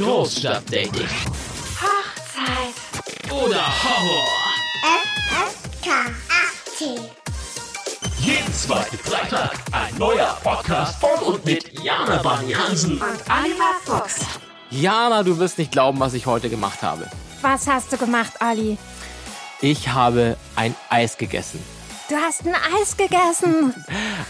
Großstadtdating? Hochzeit. Oder Horror? FSK 18. Jeden zweiten Freitag ein neuer Podcast von und mit Jana Bani Hansen. Und Oliver Fuchs. Jana, du wirst nicht glauben, was ich heute gemacht habe. Was hast du gemacht, Olli? Ich habe ein Eis gegessen. Du hast ein Eis gegessen.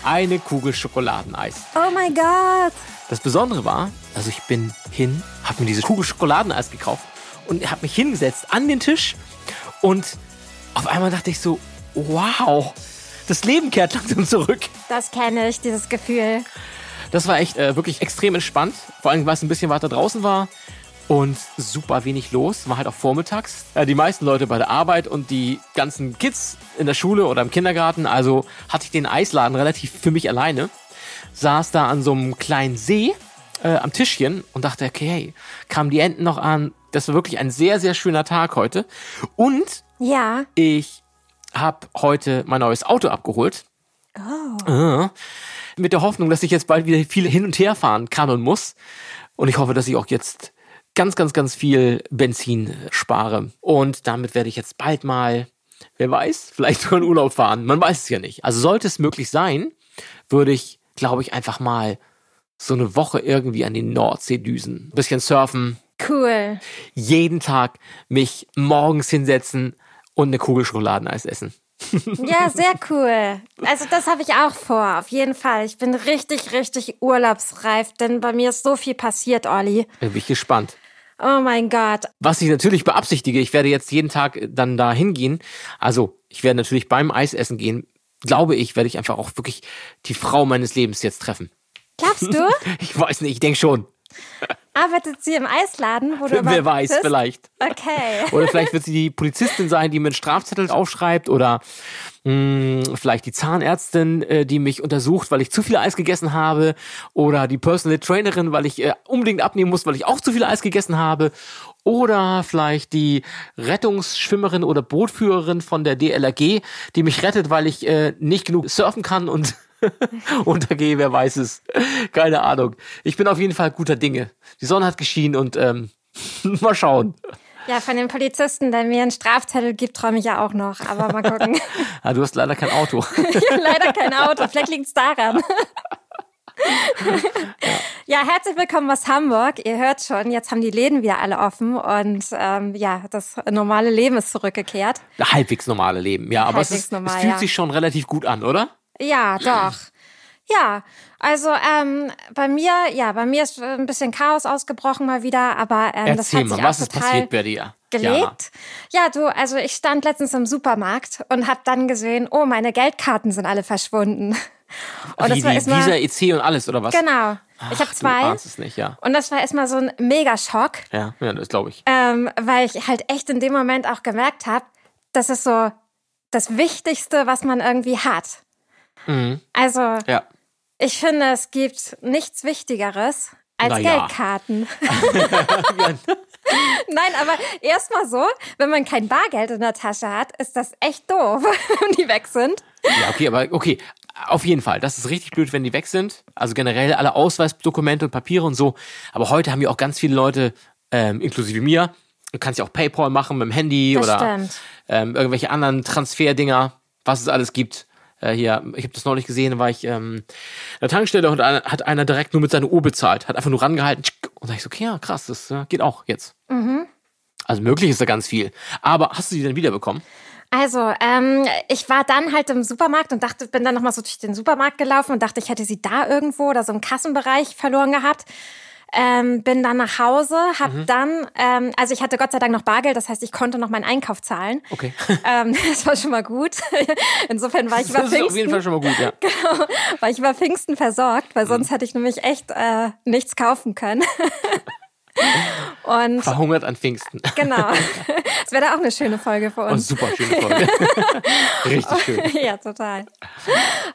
Eine Kugel Schokoladeneis. Oh mein Gott. Das Besondere war, also ich bin hin, habe mir diese Kugel Schokoladeneis gekauft und habe mich hingesetzt an den Tisch und auf einmal dachte ich so, wow, das Leben kehrt langsam zurück. Das kenne ich, dieses Gefühl. Das war echt äh, wirklich extrem entspannt, vor allem weil es ein bisschen weiter draußen war und super wenig los. War halt auch vormittags. Äh, die meisten Leute bei der Arbeit und die ganzen Kids in der Schule oder im Kindergarten. Also hatte ich den Eisladen relativ für mich alleine. Saß da an so einem kleinen See äh, am Tischchen und dachte, okay, hey, kamen die Enten noch an. Das war wirklich ein sehr, sehr schöner Tag heute. Und Ja. ich habe heute mein neues Auto abgeholt. Oh. Mit der Hoffnung, dass ich jetzt bald wieder viel hin und her fahren kann und muss. Und ich hoffe, dass ich auch jetzt ganz, ganz, ganz viel Benzin spare. Und damit werde ich jetzt bald mal, wer weiß, vielleicht sogar in Urlaub fahren. Man weiß es ja nicht. Also sollte es möglich sein, würde ich, glaube ich, einfach mal so eine Woche irgendwie an die Nordsee düsen. Ein bisschen surfen, Cool. jeden Tag mich morgens hinsetzen und eine Kugel Schokoladeneis essen. Ja, sehr cool. Also das habe ich auch vor, auf jeden Fall. Ich bin richtig, richtig urlaubsreif, denn bei mir ist so viel passiert, Olli. Da bin ich gespannt. Oh mein Gott. Was ich natürlich beabsichtige, ich werde jetzt jeden Tag dann da hingehen. Also, ich werde natürlich beim Eisessen gehen. Glaube ich, werde ich einfach auch wirklich die Frau meines Lebens jetzt treffen. Glaubst du? Ich weiß nicht, ich denke schon. Arbeitet sie im Eisladen, wo du Wer weiß, bist? vielleicht. Okay. Oder vielleicht wird sie die Polizistin sein, die mir einen Strafzettel aufschreibt. Oder mh, vielleicht die Zahnärztin, äh, die mich untersucht, weil ich zu viel Eis gegessen habe. Oder die Personal Trainerin, weil ich äh, unbedingt abnehmen muss, weil ich auch zu viel Eis gegessen habe. Oder vielleicht die Rettungsschwimmerin oder Bootführerin von der DLRG, die mich rettet, weil ich äh, nicht genug surfen kann und untergehe, wer weiß es. Keine Ahnung. Ich bin auf jeden Fall guter Dinge. Die Sonne hat geschienen und ähm, mal schauen. Ja, von dem Polizisten, der mir einen Strafzettel gibt, träume ich ja auch noch. Aber mal gucken. Ah, du hast leider kein Auto. ich habe leider kein Auto. Vielleicht liegt es daran. Ja, herzlich willkommen aus Hamburg. Ihr hört schon, jetzt haben die Läden wieder alle offen und ähm, ja, das normale Leben ist zurückgekehrt. Halbwegs normale Leben, ja. Aber es, ist, normal, es fühlt ja. sich schon relativ gut an, oder? Ja, doch. Ja, also ähm, bei mir, ja, bei mir ist ein bisschen Chaos ausgebrochen mal wieder, aber ähm, das Erzähl hat mal, sich was auch ist passiert bei dir? Gelegt. Ja, du, also ich stand letztens im Supermarkt und habe dann gesehen, oh, meine Geldkarten sind alle verschwunden. Und Wie, wie Visa, EC und alles, oder was? genau. ich habe Ach, zwei. Nicht, ja. Und das war erstmal so ein Megaschock, Ja, ja das glaube ich. ähm, weil ich halt echt in dem Moment auch gemerkt habe, das ist so das Wichtigste, was man irgendwie hat. Mhm. Also Ja. ich finde, es gibt nichts Wichtigeres als Na ja. Geldkarten. Nein, aber erstmal so, wenn man kein Bargeld in der Tasche hat, ist das echt doof, wenn die weg sind. Ja, okay, aber okay. Auf jeden Fall. Das ist richtig blöd, wenn die weg sind. Also generell alle Ausweisdokumente und Papiere und so. Aber heute haben ja auch ganz viele Leute, ähm, inklusive mir, du kannst ja auch PayPal machen mit dem Handy Das oder ähm, irgendwelche anderen Transferdinger, was es alles gibt. Äh, hier, ich habe das neulich gesehen, war ich ähm, in der Tankstelle und einer, hat einer direkt nur mit seiner Uhr bezahlt, hat einfach nur rangehalten und da ich so, okay, ja, krass, das äh, geht auch jetzt. Mhm. Also möglich ist da ganz viel. Aber hast du die denn wiederbekommen? Also, ähm, ich war dann halt im Supermarkt und dachte, bin dann nochmal so durch den Supermarkt gelaufen und dachte, ich hätte sie da irgendwo oder so im Kassenbereich verloren gehabt. Ähm, bin dann nach Hause, hab Mhm. dann, ähm, also ich hatte Gott sei Dank noch Bargeld, das heißt, ich konnte noch meinen Einkauf zahlen. Okay. Ähm, das war schon mal gut. Insofern war ich über Das ist auf jeden Pfingsten, Fall schon mal gut, ja. war ich über Pfingsten versorgt, weil Mhm. sonst hätte ich nämlich echt äh, nichts kaufen können. Und Verhungert an Pfingsten. genau, das wäre da auch eine schöne Folge für Oh, uns. super schöne Folge. Richtig schön. ja, total.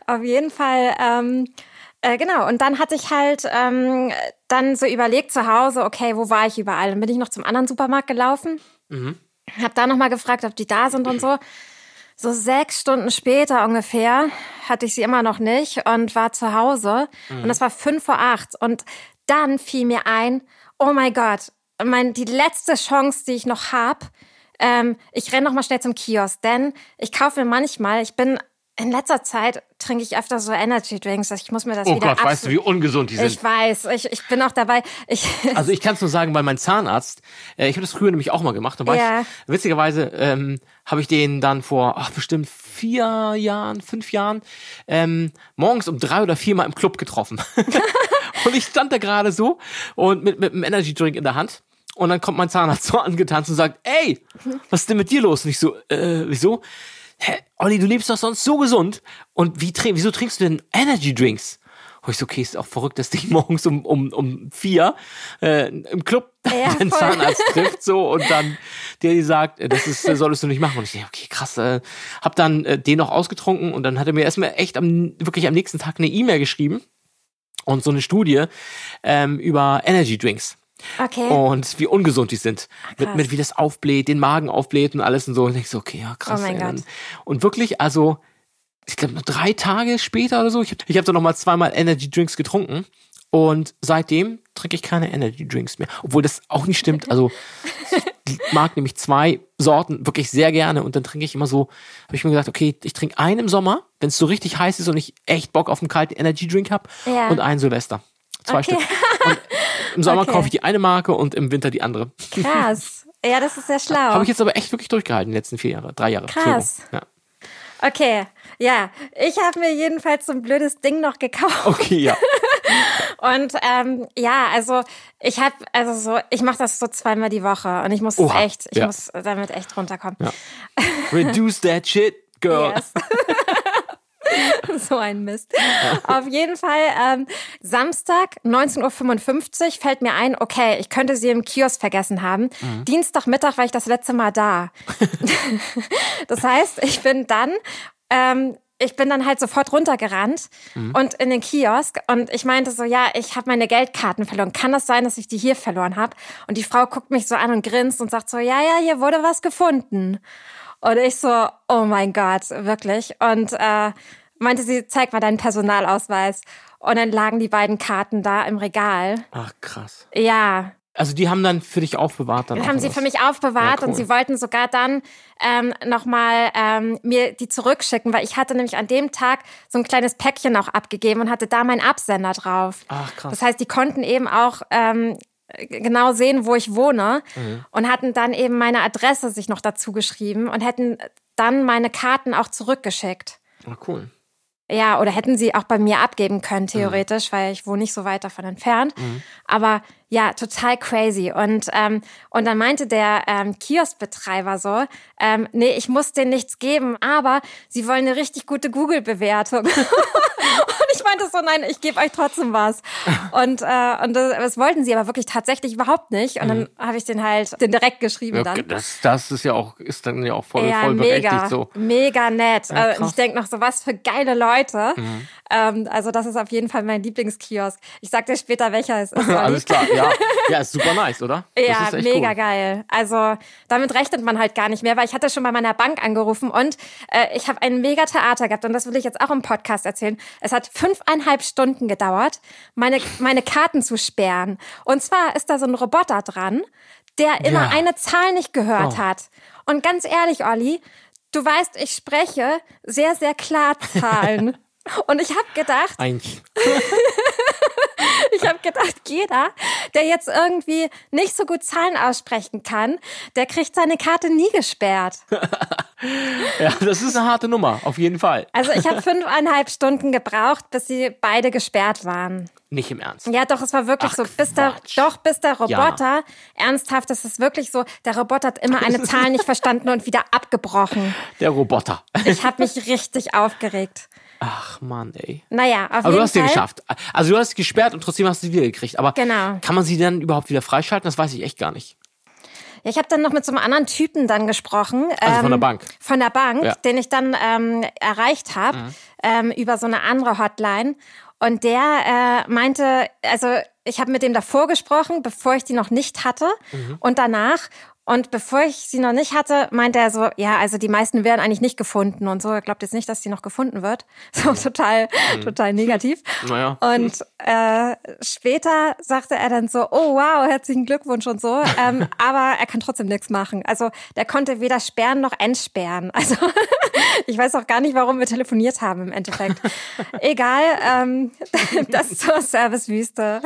Auf jeden Fall, ähm, äh, genau. Und dann hatte ich halt ähm, dann so überlegt zu Hause, okay, wo war ich überall? Dann bin ich noch zum anderen Supermarkt gelaufen, hab da nochmal gefragt, ob die da sind und so. So sechs Stunden später ungefähr hatte ich sie immer noch nicht und war zu Hause. Und es war fünf vor acht. Und dann fiel mir ein, oh mein Gott, mein, die letzte Chance, die ich noch habe, ähm, ich renne noch mal schnell zum Kiosk, denn ich kaufe mir manchmal, ich bin in letzter Zeit trinke ich öfter so Energy Drinks. Ich muss mir das oh wieder Gott, weißt du, wie ungesund die sind? Ich weiß, ich, ich bin auch dabei. Ich also ich kann es nur sagen, weil mein Zahnarzt, äh, ich habe das früher nämlich auch mal gemacht. Und ja. ich, witzigerweise ähm, habe ich den dann vor ach, bestimmt vier Jahren, fünf Jahren ähm, morgens um drei oder vier Mal im Club getroffen. und ich stand da gerade so und mit, mit einem Energy Drink in der Hand. Und dann kommt mein Zahnarzt so angetanzt und sagt, ey, was ist denn mit dir los? Und ich so, äh, wieso? Hä, Olli, du lebst doch sonst so gesund. Und wie, wieso trinkst du denn Energy Drinks? Und ich so, okay, ist auch verrückt, dass dich morgens um, um, um vier äh, im Club ja, den Zahnarzt trifft so und dann der sagt, äh, das ist, solltest du nicht machen. Und ich denke, okay, krass, äh, hab dann äh, den noch ausgetrunken und dann hat er mir erstmal echt am, wirklich am nächsten Tag eine E-Mail geschrieben und so eine Studie ähm, über Energy Drinks. Okay. Und wie ungesund die sind. Mit, mit wie das aufbläht, den Magen aufbläht und alles und so. Und ich so, okay, ja, krass. Oh mein Gott. Und wirklich, also, ich glaube, drei Tage später oder so, ich habe ich hab dann nochmal zweimal Energy Drinks getrunken. Und seitdem trinke ich keine Energy Drinks mehr. Obwohl das auch nicht stimmt. Also, ich mag nämlich zwei Sorten wirklich sehr gerne. Und dann trinke ich immer so, habe ich mir gedacht, okay, ich trinke einen im Sommer, wenn es so richtig heiß ist und ich echt Bock auf einen kalten Energy Drink habe. Ja. Und einen Silvester. Zwei okay. Stück. Und im Sommer okay. kaufe ich die eine Marke und im Winter die andere. Krass. Ja, das ist sehr schlau. Habe ich jetzt aber echt wirklich durchgehalten, die letzten vier Jahre, drei Jahre. Krass. Ja. Okay, ja, ich habe mir jedenfalls so ein blödes Ding noch gekauft. Okay, ja. und ähm, ja, also ich habe, also so, ich mache das so zweimal die Woche und ich muss Oha, echt, ich ja. muss damit echt runterkommen. Ja. Reduce that shit, girl. Yes. so ein Mist. Auf jeden Fall, ähm, Samstag, 19.55 Uhr, fällt mir ein, okay, ich könnte sie im Kiosk vergessen haben. Mhm. Dienstagmittag war ich das letzte Mal da. das heißt, ich bin dann ähm, ich bin dann halt sofort runtergerannt mhm. und in den Kiosk und ich meinte so, ja, ich habe meine Geldkarten verloren. Kann das sein, dass ich die hier verloren habe? Und die Frau guckt mich so an und grinst und sagt so, ja, ja, hier wurde was gefunden. Und ich so, oh mein Gott, wirklich. Und äh, meinte sie, zeig mal deinen Personalausweis. Und dann lagen die beiden Karten da im Regal. Ach, krass. Ja. Also die haben dann für dich aufbewahrt dann. Haben sie für mich aufbewahrt ja, cool. und sie wollten sogar dann ähm, nochmal ähm, mir die zurückschicken, weil ich hatte nämlich an dem Tag so ein kleines Päckchen auch abgegeben und hatte da meinen Absender drauf. Ach krass. Das heißt, die konnten eben auch ähm, genau sehen, wo ich wohne mhm. und hatten dann eben meine Adresse sich noch dazu geschrieben und hätten dann meine Karten auch zurückgeschickt. Ah, cool. Ja, oder hätten sie auch bei mir abgeben können, theoretisch, mhm. weil ich wohne nicht so weit davon entfernt. Mhm. Aber ja, total crazy. Und, ähm, und dann meinte der ähm, Kioskbetreiber so, ähm, nee, ich muss denen nichts geben, aber sie wollen eine richtig gute Google-Bewertung. ich meinte so, nein, ich gebe euch trotzdem was. Und, äh, und das, das, wollten sie aber wirklich tatsächlich überhaupt nicht. Und dann mhm. habe ich den halt den direkt geschrieben ja, dann. Das, das ist ja auch, ist dann ja auch voll, ja, voll mega, berechtigt so. Mega nett. Ja, also, ich denke noch so, was für geile Leute. Mhm. Ähm, also das ist auf jeden Fall mein Lieblingskiosk. Ich sag dir später, welcher es ist. Alles klar, ja. Ja, ist super nice, oder? ja, mega cool. geil. Also damit rechnet man halt gar nicht mehr, weil ich hatte schon bei meiner Bank angerufen und äh, ich habe ein mega Theater gehabt und das will ich jetzt auch im Podcast erzählen. Es hat fünfeinhalb Stunden gedauert, meine, meine Karten zu sperren. Und zwar ist da so ein Roboter dran, der immer ja. eine Zahl nicht gehört oh. hat. Und ganz ehrlich, Olli, du weißt, ich spreche sehr, sehr klar Zahlen. Und ich habe gedacht. Eins. ich habe gedacht, jeder, der jetzt irgendwie nicht so gut Zahlen aussprechen kann, der kriegt seine Karte nie gesperrt. ja, das ist eine harte Nummer, auf jeden Fall. Also ich habe fünfeinhalb Stunden gebraucht, bis sie beide gesperrt waren. Nicht im Ernst. Ja, doch, es war wirklich Ach, so, bis der, doch, bis der Roboter, ja. ernsthaft, das ist wirklich so, der Roboter hat immer eine Zahl nicht verstanden und wieder abgebrochen. Der Roboter. Ich habe mich richtig aufgeregt. Ach man, ey. Naja, auf Aber jeden du hast Fall. den geschafft. Also du hast es gesperrt und trotzdem hast du sie wieder gekriegt. Aber genau. kann man sie dann überhaupt wieder freischalten? Das weiß ich echt gar nicht. Ja, ich habe dann noch mit so einem anderen Typen dann gesprochen. Also von der ähm, Bank. Von der Bank, ja. den ich dann ähm, erreicht habe mhm. ähm, über so eine andere Hotline. Und der äh, meinte, also ich habe mit dem davor gesprochen, bevor ich die noch nicht hatte mhm. und danach. Und bevor ich sie noch nicht hatte, meinte er so, ja, also die meisten werden eigentlich nicht gefunden und so. Er glaubt jetzt nicht, dass sie noch gefunden wird. So total, mhm. total negativ. Naja. Und äh, später sagte er dann so, oh wow, herzlichen Glückwunsch und so. Ähm, aber er kann trotzdem nichts machen. Also der konnte weder sperren noch entsperren. Also ich weiß auch gar nicht, warum wir telefoniert haben im Endeffekt. Egal, ähm, das zur Servicewüste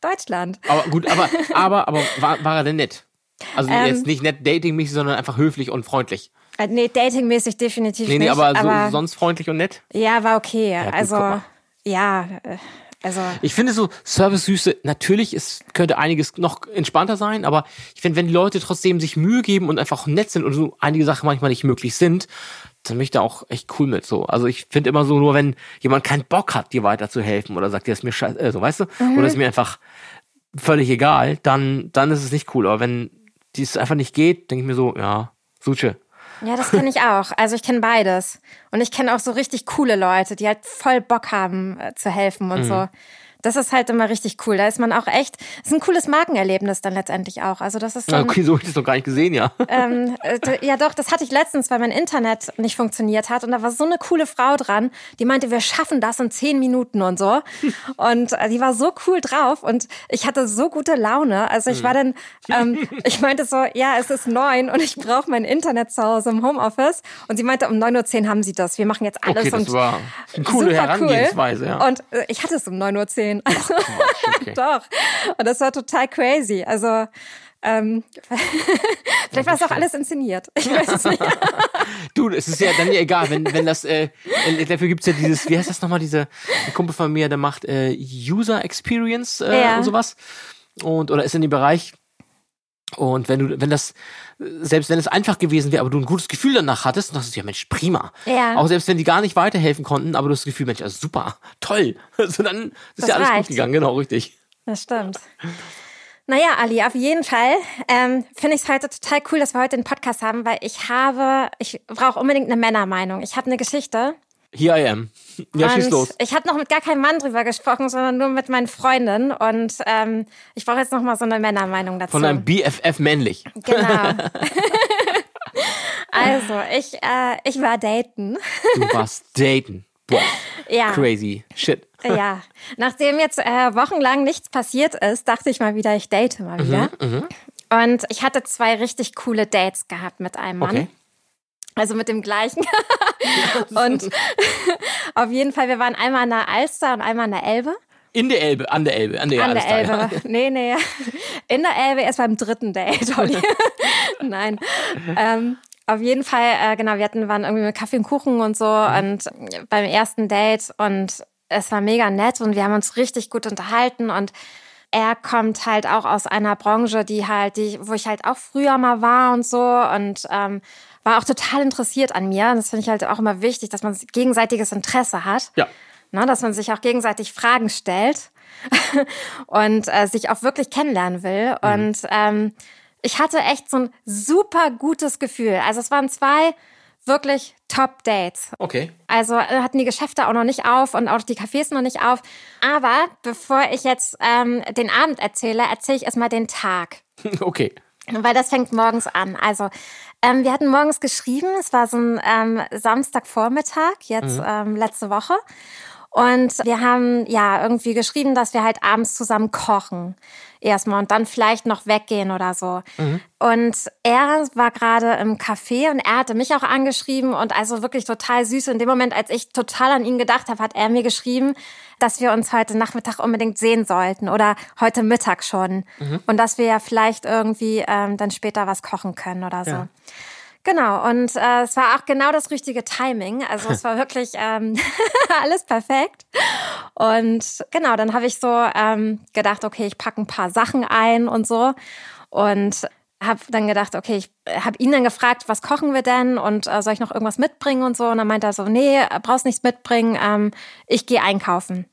Deutschland. Aber gut, aber, aber, aber war, war er denn nett? Also ähm, jetzt nicht nett datingmäßig, sondern einfach höflich und freundlich. Äh, nee, datingmäßig definitiv nee, nee, nicht. aber, so, aber sonst freundlich und nett? Ja, war okay. Ja, gut, also, ja, äh, also. Ich finde so Service-Süße, natürlich es könnte einiges noch entspannter sein, aber ich finde, wenn die Leute trotzdem sich Mühe geben und einfach nett sind und so einige Sachen manchmal nicht möglich sind, dann bin ich da auch echt cool mit so. Also ich finde immer so, nur wenn jemand keinen Bock hat, dir weiterzuhelfen oder sagt, dir ist mir scheiße, äh, so weißt du, mhm. oder ist mir einfach völlig egal, dann, dann ist es nicht cool. Aber wenn dies einfach nicht geht, denke ich mir so, ja, Suche. Ja, das kenne ich auch. Also ich kenne beides. Und ich kenne auch so richtig coole Leute, die halt voll Bock haben äh, zu helfen und mhm. so. Das ist halt immer richtig cool. Da ist man auch echt, ist ein cooles Markenerlebnis dann letztendlich auch. Also das ist dann, okay, so habe ich das noch gar nicht gesehen, ja. Ähm, äh, ja doch, das hatte ich letztens, weil mein Internet nicht funktioniert hat und da war so eine coole Frau dran, die meinte, wir schaffen das in zehn Minuten und so. Und äh, die war so cool drauf und ich hatte so gute Laune. Also ich war dann, ähm, ich meinte so, ja, es ist neun und ich brauche mein Internet zu Hause im Homeoffice. Und sie meinte, um 9.10 Uhr haben sie das. Wir machen jetzt alles. Okay, das war eine coole Herangehensweise, cool. ja. Und äh, ich hatte es um 9.10 Uhr gesehen. Also, Ach, okay. doch. Und das war total crazy. Also ähm, vielleicht war es auch alles inszeniert. Ich weiß es nicht. du, es ist ja dann ja egal, wenn, wenn das, äh, dafür gibt's ja dieses, wie heißt das nochmal, diese ein Kumpel von mir, der macht äh, User Experience äh, ja. und sowas. Und, oder ist in dem Bereich. Und wenn du, wenn das, selbst wenn es einfach gewesen wäre, aber du ein gutes Gefühl danach hattest, dann dachtest du, ja Mensch, prima. Ja. Auch selbst wenn die gar nicht weiterhelfen konnten, aber du hast das Gefühl, Mensch, also super, toll. Also dann ist das ja alles reicht. gut gegangen, genau, richtig. Das stimmt. Naja, Ali, auf jeden Fall ähm, finde ich es heute total cool, dass wir heute den Podcast haben, weil ich habe, ich brauche unbedingt eine Männermeinung. Ich habe eine Geschichte, Here I am. Ja, schieß los. Ich habe noch mit gar keinem Mann drüber gesprochen, sondern nur mit meinen Freundinnen. Und ähm, ich brauche jetzt noch mal so eine Männermeinung dazu. Von einem BFF männlich. Genau. also, ich, äh, ich war daten. Du warst daten. Boah. Ja. Crazy. Shit. Ja. Nachdem jetzt äh, wochenlang nichts passiert ist, dachte ich mal wieder, ich date mal wieder. Mhm, mh. Und ich hatte zwei richtig coole Dates gehabt mit einem Mann. Okay. Also mit dem gleichen. und auf jeden Fall, wir waren einmal an der Alster und einmal an der Elbe. In der Elbe, an der Elbe, an der, an der Elbe. Ja. Nee, nee. In der Elbe erst beim dritten Date, Olli. Nein. Ähm, auf jeden Fall, äh, genau, wir hatten, waren irgendwie mit Kaffee und Kuchen und so mhm. und beim ersten Date und es war mega nett und wir haben uns richtig gut unterhalten und er kommt halt auch aus einer Branche, die halt, die, wo ich halt auch früher mal war und so und ähm, war auch total interessiert an mir. Und das finde ich halt auch immer wichtig, dass man gegenseitiges Interesse hat. Ja. Na, dass man sich auch gegenseitig Fragen stellt und äh, sich auch wirklich kennenlernen will. Mhm. Und ähm, ich hatte echt so ein super gutes Gefühl. Also es waren zwei wirklich Top-Dates. Okay. Also äh, hatten die Geschäfte auch noch nicht auf und auch die Cafés noch nicht auf. Aber bevor ich jetzt ähm, den Abend erzähle, erzähle ich erstmal den Tag. Okay. Weil das fängt morgens an. Also ähm, wir hatten morgens geschrieben, es war so ein ähm, Samstagvormittag, jetzt mhm. ähm, letzte Woche. Und wir haben ja irgendwie geschrieben, dass wir halt abends zusammen kochen erstmal und dann vielleicht noch weggehen oder so. Mhm. Und er war gerade im Café und er hatte mich auch angeschrieben und also wirklich total süß. In dem Moment, als ich total an ihn gedacht habe, hat er mir geschrieben, dass wir uns heute Nachmittag unbedingt sehen sollten oder heute Mittag schon. Mhm. Und dass wir ja vielleicht irgendwie ähm, dann später was kochen können oder so. Ja. Genau, und äh, es war auch genau das richtige Timing. Also es war wirklich ähm, alles perfekt. Und genau, dann habe ich so ähm, gedacht, okay, ich packe ein paar Sachen ein und so. Und habe dann gedacht, okay, ich habe ihn dann gefragt, was kochen wir denn und äh, soll ich noch irgendwas mitbringen und so. Und dann meinte er so, nee, brauchst nichts mitbringen, ähm, ich gehe einkaufen.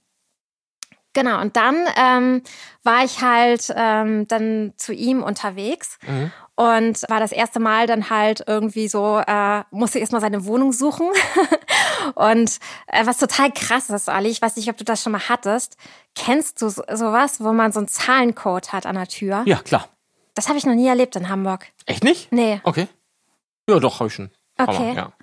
Genau, und dann ähm, war ich halt ähm, dann zu ihm unterwegs mhm. Und war das erste Mal dann halt irgendwie so, äh, musste erstmal seine Wohnung suchen. und äh, was total krass ist, Ali, ich weiß nicht, ob du das schon mal hattest. Kennst du sowas, wo man so einen Zahlencode hat an der Tür? Ja, klar. Das habe ich noch nie erlebt in Hamburg. Echt nicht? Nee. Okay. Ja, doch, habe ich schon. Okay. Mal, ja.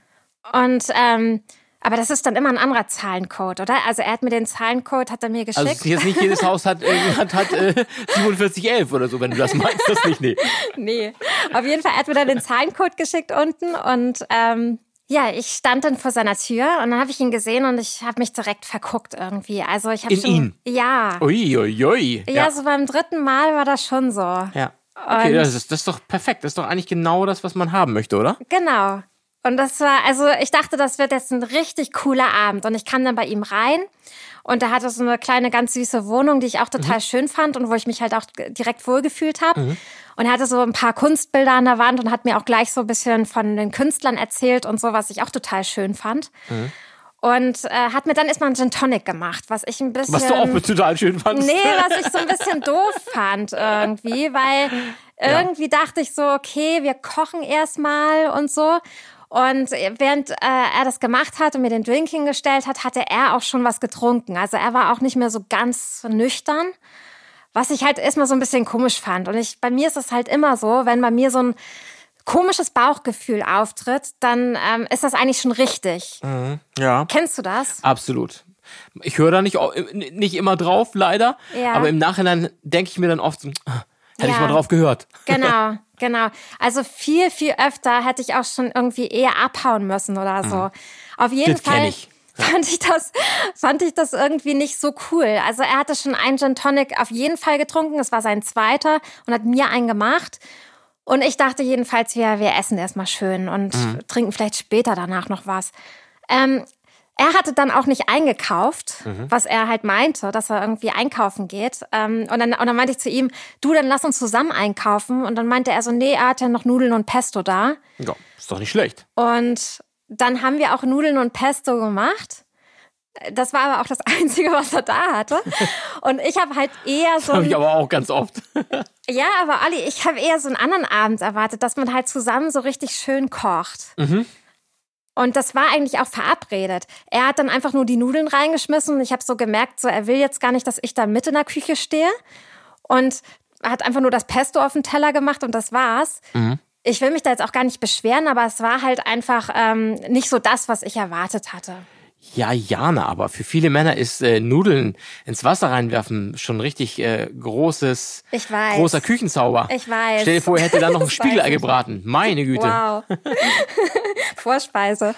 Und ähm, aber das ist dann immer ein anderer Zahlencode, oder? Also er hat mir den Zahlencode, hat er mir geschickt. Also jetzt nicht jedes Haus hat, äh, hat, hat äh, 4711 oder so, wenn du das meinst. Das nicht, nee. nee. Auf jeden Fall, er hat mir dann den Zahlencode geschickt unten und ähm, ja, ich stand dann vor seiner Tür und dann habe ich ihn gesehen und ich habe mich direkt verguckt irgendwie. Also ich habe In schon, ihn? Ja. Ui, ui, ui. ja. so beim dritten Mal war das schon so. Ja. Okay, das ist, das ist doch perfekt. Das ist doch eigentlich genau das, was man haben möchte, oder? Genau. Und das war, also ich dachte, das wird jetzt ein richtig cooler Abend. Und ich kam dann bei ihm rein und er hatte so eine kleine, ganz süße Wohnung, die ich auch total schön fand und wo ich mich halt auch direkt wohlgefühlt habe. Und er hatte so ein paar Kunstbilder an der Wand und hat mir auch gleich so ein bisschen von den Künstlern erzählt und so, was ich auch total schön fand. Und äh, hat mir dann erstmal einen Gin Tonic gemacht, was ich ein bisschen. Was du auch total schön fandst. Nee, was ich so ein bisschen doof fand irgendwie, weil irgendwie dachte ich so, okay, wir kochen erstmal und so. Und während äh, er das gemacht hat und mir den Drink hingestellt hat, hatte er auch schon was getrunken. Also er war auch nicht mehr so ganz nüchtern, was ich halt erstmal so ein bisschen komisch fand. Und ich, bei mir ist es halt immer so, wenn bei mir so ein komisches Bauchgefühl auftritt, dann ähm, ist das eigentlich schon richtig. Ja. Kennst du das? Absolut. Ich höre da nicht, au- nicht immer drauf, leider. Ja. Aber im Nachhinein denke ich mir dann oft, ah, hätte ich Ja. mal drauf gehört. Genau, genau. Also viel, viel öfter hätte ich auch schon irgendwie eher abhauen müssen oder so. Auf jeden Mhm. Das Fall ich. fand ich das, fand ich das irgendwie nicht so cool. Also er hatte schon einen Gin Tonic auf jeden Fall getrunken. Es war sein zweiter und hat mir einen gemacht. Und ich dachte jedenfalls, wir, wir essen erstmal schön und Mhm. trinken vielleicht später danach noch was. Ähm, er hatte dann auch nicht eingekauft, Mhm. was er halt meinte, dass er irgendwie einkaufen geht. Ähm, und, dann, und dann meinte ich zu ihm, du, dann lass uns zusammen einkaufen. Und dann meinte er so, nee, er hat ja noch Nudeln und Pesto da. Ja, ist doch nicht schlecht. Und dann haben wir auch Nudeln und Pesto gemacht. Das war aber auch das Einzige, was er da hatte. Und ich habe halt eher so Habe ich aber auch ganz oft. ja, aber Olli, ich habe eher so einen anderen Abend erwartet, dass man halt zusammen so richtig schön kocht. Und das war eigentlich auch verabredet. Er hat dann einfach nur die Nudeln reingeschmissen und ich habe so gemerkt, so er will jetzt gar nicht, dass ich da mit in der Küche stehe. Und hat einfach nur das Pesto auf den Teller gemacht und das war's. Ich will mich da jetzt auch gar nicht beschweren, aber es war halt einfach ähm, nicht so das, was ich erwartet hatte. Ja, Jana, aber für viele Männer ist äh, Nudeln ins Wasser reinwerfen schon richtig äh, großes, Ich weiß. großer Küchenzauber. Ich weiß. Stell dir vor, er hätte da noch ein Das Spiegelei weiß ich. gebraten. Meine Güte. Wow. Vorspeise.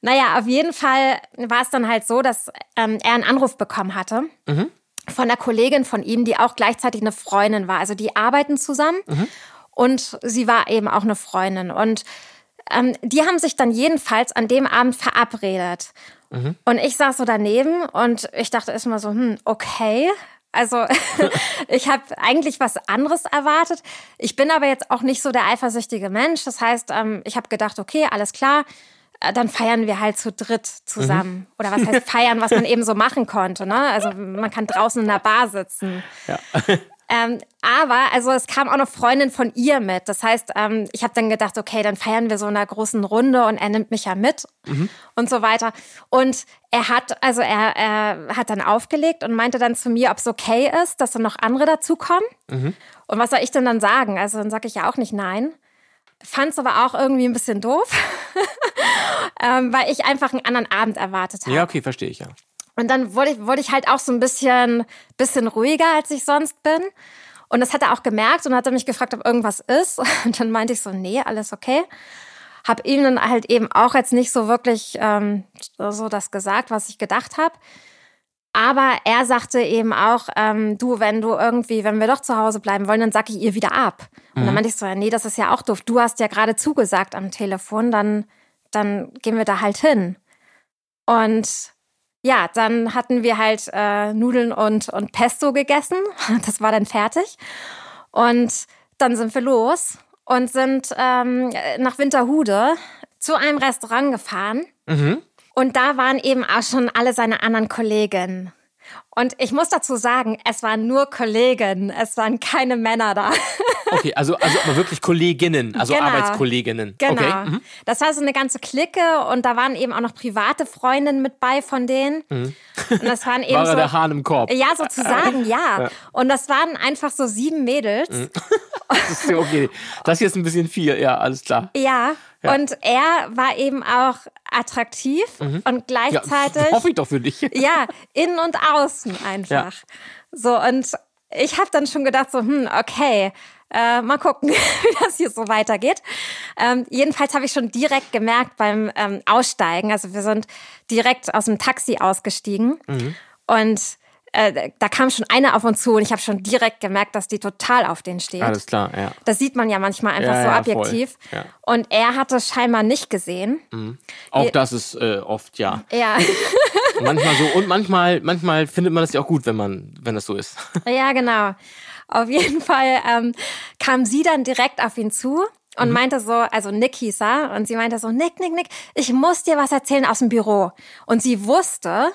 Naja, auf jeden Fall war es dann halt so, dass ähm, er einen Anruf bekommen hatte von einer Kollegin von ihm, die auch gleichzeitig eine Freundin war. Also die arbeiten zusammen und sie war eben auch eine Freundin. Und ähm, die haben sich dann jedenfalls an dem Abend verabredet. Und ich saß so daneben und ich dachte erstmal so, hm, okay. Also ich habe eigentlich was anderes erwartet. Ich bin aber jetzt auch nicht so der eifersüchtige Mensch. Das heißt, ähm, ich habe gedacht, okay, alles klar, äh, dann feiern wir halt zu dritt zusammen. Oder was heißt feiern, was man eben so machen konnte. Ne? Also man kann draußen in der Bar sitzen. Ja. Ähm, aber, also es kam auch eine Freundin von ihr mit. Das heißt, ähm, ich habe dann gedacht, okay, dann feiern wir so in einer großen Runde und er nimmt mich ja mit und so weiter. Und er hat, also er, er hat dann aufgelegt und meinte dann zu mir, ob es okay ist, dass dann noch andere dazukommen. Und was soll ich denn dann sagen? Also dann sage ich ja auch nicht nein. Fand es aber auch irgendwie ein bisschen doof, ähm, weil ich einfach einen anderen Abend erwartet habe. Ja, okay, verstehe ich, ja. Und dann wurde ich, wurde ich halt auch so ein bisschen, bisschen ruhiger, als ich sonst bin. Und das hat er auch gemerkt und hat er mich gefragt, ob irgendwas ist. Und dann meinte ich so, nee, alles okay. Hab ihm dann halt eben auch jetzt nicht so wirklich ähm, so das gesagt, was ich gedacht habe. Aber er sagte eben auch, ähm, du, wenn du irgendwie, wenn wir doch zu Hause bleiben wollen, dann sag ich ihr wieder ab. Und dann meinte ich so, ja, nee, das ist ja auch doof. Du hast ja gerade zugesagt am Telefon, dann, dann gehen wir da halt hin. Und ja, dann hatten wir halt äh, Nudeln und, und Pesto gegessen. Das war dann fertig. Und dann sind wir los und sind ähm, nach Winterhude zu einem Restaurant gefahren. Und da waren eben auch schon alle seine anderen Kolleginnen. Und ich muss dazu sagen, es waren nur Kollegen, es waren keine Männer da. Okay, also, also aber wirklich Kolleginnen, also Genau. Arbeitskolleginnen. Genau. Okay. mhm. Das war so eine ganze Clique und da waren eben auch noch private Freundinnen mit bei von denen. Und das waren eben Mhm. War so. der Hahn im Korb? Ja, sozusagen, ja. Und das waren einfach so sieben Mädels. Mhm. Das ist ja okay. Das hier ist ein bisschen viel, ja, alles klar. Ja. Und er war eben auch attraktiv und Mhm. Ja, gleichzeitig. hoffe ich doch für dich. Ja, innen und außen einfach. So, und ich habe dann schon gedacht, so, hm, okay, äh, mal gucken, wie das hier so weitergeht. Ähm, jedenfalls habe ich schon direkt gemerkt beim ähm, Aussteigen, also wir sind direkt aus dem Taxi ausgestiegen und äh, da kam schon eine auf uns zu und ich habe schon direkt gemerkt, dass die total auf den steht. Alles klar, ja. Das sieht man ja manchmal einfach Ja, so ja, objektiv. Ja. Und er hat es scheinbar nicht gesehen. Auch das ist äh, oft, ja. Ja. Manchmal so und manchmal, manchmal findet man das ja auch gut, wenn man, wenn das so ist. Ja, genau. Auf jeden Fall ähm, kam sie dann direkt auf ihn zu und meinte so, also Nick hieß er, und sie meinte so, Nick, Nick, Nick, ich muss dir was erzählen aus dem Büro. Und sie wusste,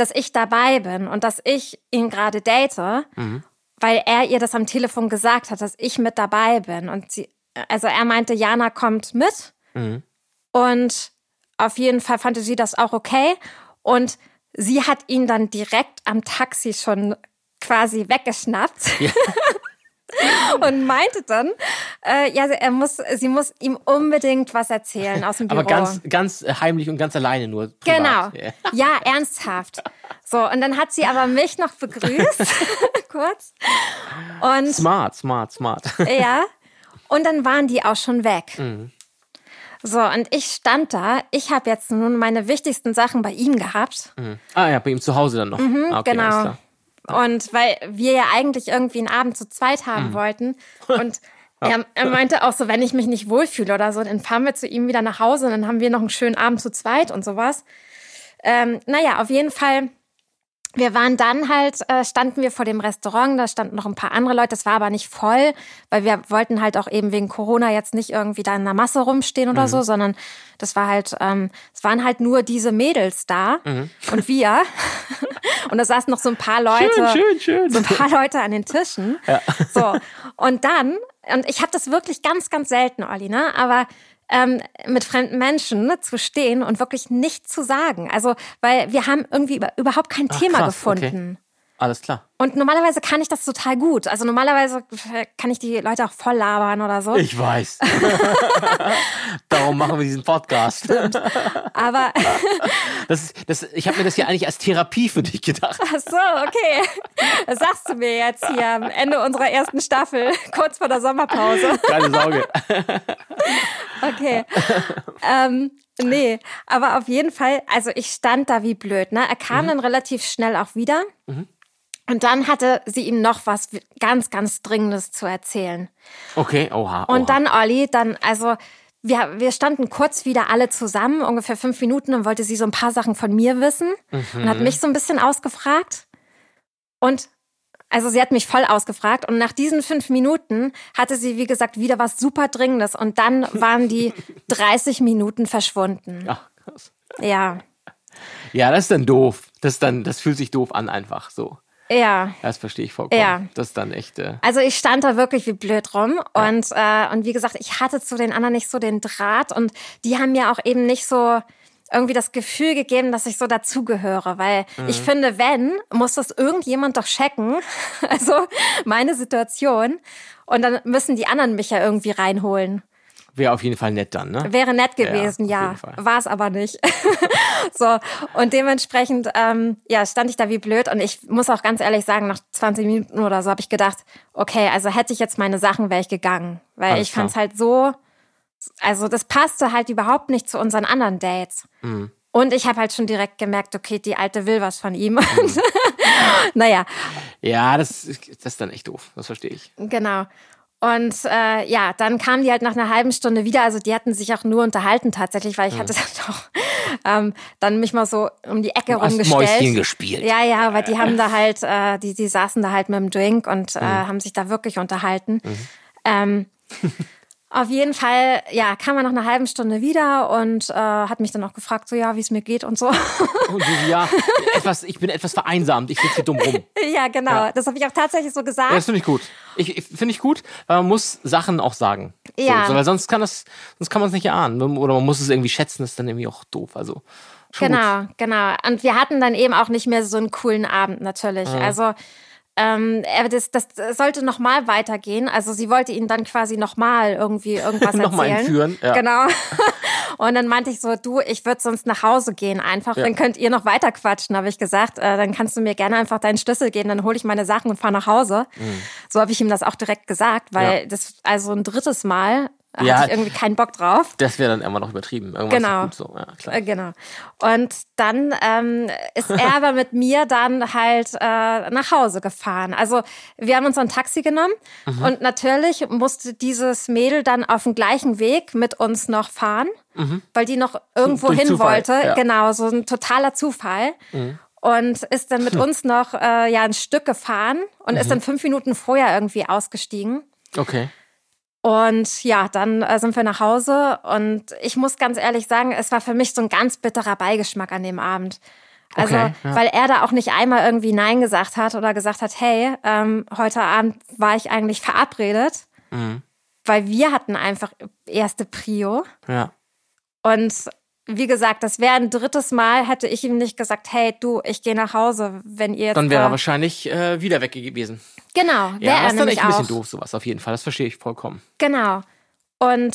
dass ich dabei bin und dass ich ihn gerade date, weil er ihr das am Telefon gesagt hat, dass ich mit dabei bin. Und sie, also er meinte, Jana kommt mit. Und auf jeden Fall fand sie das auch okay. Und sie hat ihn dann direkt am Taxi schon quasi weggeschnappt. Und meinte dann, äh, ja, er muss, sie muss ihm unbedingt was erzählen aus dem Büro. Aber ganz, ganz heimlich und ganz alleine nur. Genau. privat. Ja. Ja, ernsthaft. So, und dann hat sie aber mich noch begrüßt, kurz. Und Smart, smart, smart. ja, und dann waren die auch schon weg. Mhm. So, und ich stand da. Ich habe jetzt nun meine wichtigsten Sachen bei ihm gehabt. Ah ja, bei ihm zu Hause dann noch. ah, okay, genau. Und weil wir ja eigentlich irgendwie einen Abend zu zweit haben Mhm. wollten. Und er, er meinte auch so, wenn ich mich nicht wohlfühle oder so, dann fahren wir zu ihm wieder nach Hause und dann haben wir noch einen schönen Abend zu zweit und sowas. Ähm, naja, auf jeden Fall. Wir waren dann halt, äh, standen wir vor dem Restaurant, da standen noch ein paar andere Leute, das war aber nicht voll, weil wir wollten halt auch eben wegen Corona jetzt nicht irgendwie da in der Masse rumstehen oder Mhm. so, sondern das war halt, ähm, es waren halt nur diese Mädels da Mhm. und wir. und da saßen noch so ein paar Leute, Schön, schön, schön. so ein paar Leute an den Tischen. So und dann und ich habe das wirklich ganz, ganz selten, Olli, ne? Aber ähm, mit fremden Menschen ne, zu stehen und wirklich nichts zu sagen. Also, weil wir haben irgendwie über, überhaupt kein Ach, Thema krass, gefunden. Alles klar. Und normalerweise kann ich das total gut. Also normalerweise kann ich die Leute auch voll labern oder so. Ich weiß. Darum machen wir diesen Podcast. Aber Das ist, das, ich habe mir das hier eigentlich als Therapie für dich gedacht. ach so, okay. Das sagst du mir jetzt hier am Ende unserer ersten Staffel, kurz vor der Sommerpause. Keine Sorge. Okay. ähm, nee, aber auf jeden Fall, also ich stand da wie blöd. Ne? Er kam dann relativ schnell auch wieder. Und dann hatte sie ihm noch was ganz, ganz Dringendes zu erzählen. Okay, oha. oha. Und dann, Olli, dann, also wir, wir standen kurz wieder alle zusammen, ungefähr fünf Minuten, und wollte sie so ein paar Sachen von mir wissen und hat mich so ein bisschen ausgefragt. Und also sie hat mich voll ausgefragt und nach diesen fünf Minuten hatte sie, wie gesagt, wieder was super Dringendes und dann waren die 30 Minuten verschwunden. Ach, krass. Ja, Ja, das ist dann doof. Das, ist dann, das fühlt sich doof an, einfach so. Ja. Das verstehe ich vollkommen. Ja. Das ist dann echt. Äh, Also ich stand da wirklich wie blöd rum und äh, und wie gesagt, ich hatte zu den anderen nicht so den Draht und die haben mir auch eben nicht so irgendwie das Gefühl gegeben, dass ich so dazugehöre, weil ich finde, wenn, muss das irgendjemand doch checken, also meine Situation und dann müssen die anderen mich ja irgendwie reinholen. Wäre auf jeden Fall nett dann, ne? Wäre nett Ja, gewesen, ja. Fall. War es aber nicht. so, und dementsprechend, ähm, ja, stand ich da wie blöd. Und ich muss auch ganz ehrlich sagen, nach 20 Minuten oder so habe ich gedacht, okay, also hätte ich jetzt meine Sachen, wäre ich gegangen. Weil Alles ich fand es halt so, also das passte halt überhaupt nicht zu unseren anderen Dates. Mhm. Und ich habe halt schon direkt gemerkt, okay, die Alte will was von ihm. Mhm. naja, Ja, das, das ist dann echt doof. Das verstehe ich. Genau. Und äh, ja, dann kamen die halt nach einer halben Stunde wieder. Also die hatten sich auch nur unterhalten tatsächlich, weil ich hatte dann doch ähm, dann mich mal so um die Ecke Du hast rumgestellt. Mäuschen gespielt. Ja, ja, weil die haben da halt, äh, die, die saßen da halt mit dem Drink und äh, haben sich da wirklich unterhalten. Ähm, Auf jeden Fall, ja, kam er nach einer halben Stunde wieder und äh, hat mich dann auch gefragt, so ja, wie es mir geht und so. Und du, ja, etwas, ich bin etwas vereinsamt, ich sitze hier dumm rum. ja, genau. Ja. Das habe ich auch tatsächlich so gesagt. Ja, das finde ich gut. Ich, ich finde ich gut, weil man muss Sachen auch sagen. Ja. So, weil sonst kann das, sonst kann man es nicht erahnen. Oder man muss es irgendwie schätzen, das ist dann irgendwie auch doof. Also schon genau, Gut. genau. Und wir hatten dann eben auch nicht mehr so einen coolen Abend natürlich. Also ähm, er- das, das sollte nochmal weitergehen. Also sie wollte ihn dann quasi nochmal irgendwie irgendwas Nochmal erzählen. entführen, ja. Genau. Und dann meinte ich so, du, ich würde sonst nach Hause gehen einfach. Ja. Dann könnt ihr noch weiter quatschen, habe ich gesagt. Äh, dann kannst du mir gerne einfach deinen Schlüssel geben, dann hole ich meine Sachen und fahre nach Hause. So habe ich ihm das auch direkt gesagt, weil Mhm. Ja. das also ein drittes Mal Ja. hatte ich irgendwie keinen Bock drauf. Das wäre dann immer noch übertrieben. Irgendwas Genau. ist gut so. Ja, klar. Äh, Genau. Und dann ähm, ist er aber mit mir dann halt äh, nach Hause gefahren. Also wir haben uns ein Taxi genommen Mhm. und natürlich musste dieses Mädel dann auf dem gleichen Weg mit uns noch fahren, weil die noch irgendwo Mhm. Durch hin Zufall, wollte. ja. Mhm. Genau, so ein totaler Zufall. Und ist dann mit uns noch äh, ja ein Stück gefahren und Mhm. ist dann fünf Minuten vorher irgendwie ausgestiegen. Okay. Und ja, dann äh, sind wir nach Hause und ich muss ganz ehrlich sagen, es war für mich so ein ganz bitterer Beigeschmack an dem Abend. Also, Okay, ja. weil er da auch nicht einmal irgendwie Nein gesagt hat oder gesagt hat, hey, ähm, heute Abend war ich eigentlich verabredet, Mhm. weil wir hatten einfach erste Prio. Ja. Und wie gesagt, das wäre ein drittes Mal, hätte ich ihm nicht gesagt, hey, du, ich gehe nach Hause, wenn ihr jetzt. Dann wäre er wahrscheinlich äh, wieder weg gewesen. Genau, wäre Ja, er das ist dann nämlich echt ein auch. bisschen doof, sowas auf jeden Fall. Das verstehe ich vollkommen. Genau. Und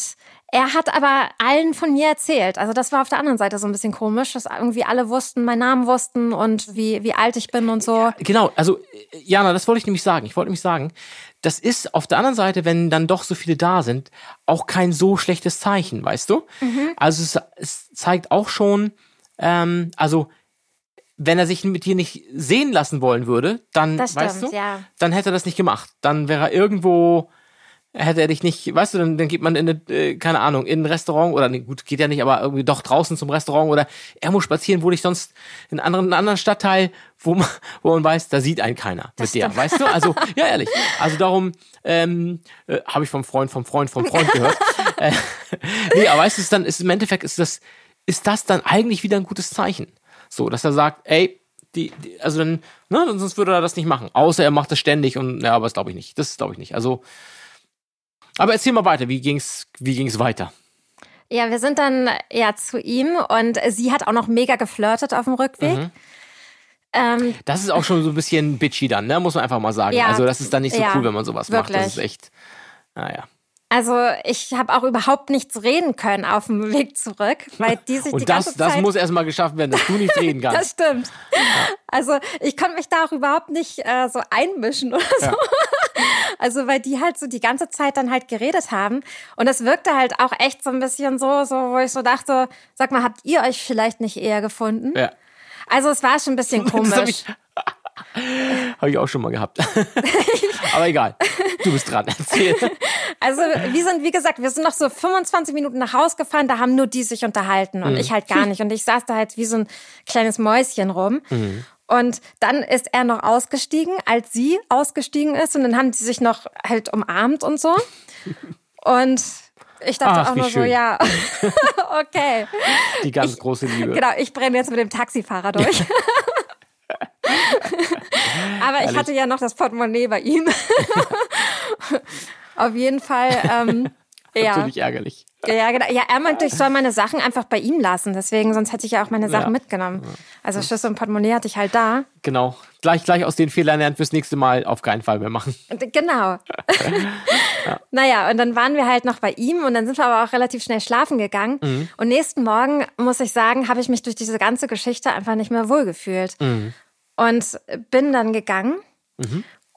er hat aber allen von mir erzählt. Also das war auf der anderen Seite so ein bisschen komisch, dass irgendwie alle wussten, meinen Namen wussten und wie, wie alt ich bin und so. Genau, also äh, Jana, das wollte ich nämlich sagen. Ich wollte nämlich sagen, das ist auf der anderen Seite, wenn dann doch so viele da sind, auch kein so schlechtes Zeichen, weißt du? Mhm. Also es, es zeigt auch schon, ähm, also wenn er sich mit dir nicht sehen lassen wollen würde, dann, Das weißt stimmt, du, ja. dann hätte er das nicht gemacht. Dann wäre er irgendwo, hätte er dich nicht, weißt du, dann, dann geht man in eine, äh, keine Ahnung, in ein Restaurant oder nee, gut, geht ja nicht, aber irgendwie doch draußen zum Restaurant oder er muss spazieren, wo dich sonst in einen anderen, einen anderen Stadtteil, wo man, wo man weiß, da sieht einen keiner mit der, stimmt. weißt du? Also, ja, ehrlich. Also darum ähm, äh, habe ich vom Freund, vom Freund, vom Freund gehört. äh, nee, aber weißt du, es ist dann ist im Endeffekt ist das, ist das dann eigentlich wieder ein gutes Zeichen. So, dass er sagt, ey, die, die also dann, ne, sonst würde er das nicht machen. Außer er macht das ständig und ja, aber das glaube ich nicht. Das glaube ich nicht. Also, aber erzähl mal weiter, wie ging's, wie ging's weiter? Ja, wir sind dann ja zu ihm und sie hat auch noch mega geflirtet auf dem Rückweg. Mhm. Ähm, Das ist auch schon so ein bisschen bitchy dann, ne? Muss man einfach mal sagen. Ja, also das ist dann nicht so ja, cool, wenn man sowas macht. Das wirklich. ist echt. Naja. also ich habe auch überhaupt nichts reden können auf dem Weg zurück, weil die sich die Und das, ganze das Zeit muss erstmal geschafft werden, dass du nicht reden Das kannst. stimmt. Also ich konnte mich da auch überhaupt nicht äh, so einmischen oder so. Also weil die halt so die ganze Zeit dann halt geredet haben. Und es wirkte halt auch echt so ein bisschen so, so, wo ich so dachte, sag mal, habt ihr euch vielleicht nicht eher gefunden? Ja. Also es war schon ein bisschen Das habe komisch. ich, hab ich auch schon mal gehabt. Aber egal. Du bist dran. Erzähl. Also wir sind, wie gesagt, wir sind noch so 25 Minuten nach Haus gefahren, da haben nur die sich unterhalten und ich halt gar nicht. Und ich saß da halt wie so ein kleines Mäuschen rum. Und dann ist er noch ausgestiegen, als sie ausgestiegen ist. Und dann haben sie sich noch halt umarmt und so. Und ich dachte Ach, auch nur so, schön. ja, okay. Die ganz große Liebe. Genau, ich brenne jetzt mit dem Taxifahrer durch. Aber ich hatte ja noch das Portemonnaie bei ihm. Auf jeden Fall, ähm, ja. Natürlich ärgerlich. Ja, genau. Ja, er meinte, ich soll meine Sachen einfach bei ihm lassen. Deswegen, sonst hätte ich ja auch meine Sachen Ja. mitgenommen. Also Schlüssel und Portemonnaie hatte ich halt da. Genau. Gleich, gleich aus den Fehlern lernen fürs nächste Mal auf keinen Fall mehr machen. Genau. Naja, und dann waren wir halt noch bei ihm und dann sind wir aber auch relativ schnell schlafen gegangen. Mhm. Und nächsten Morgen, muss ich sagen, habe ich mich durch diese ganze Geschichte einfach nicht mehr wohlgefühlt. Mhm. Und bin dann gegangen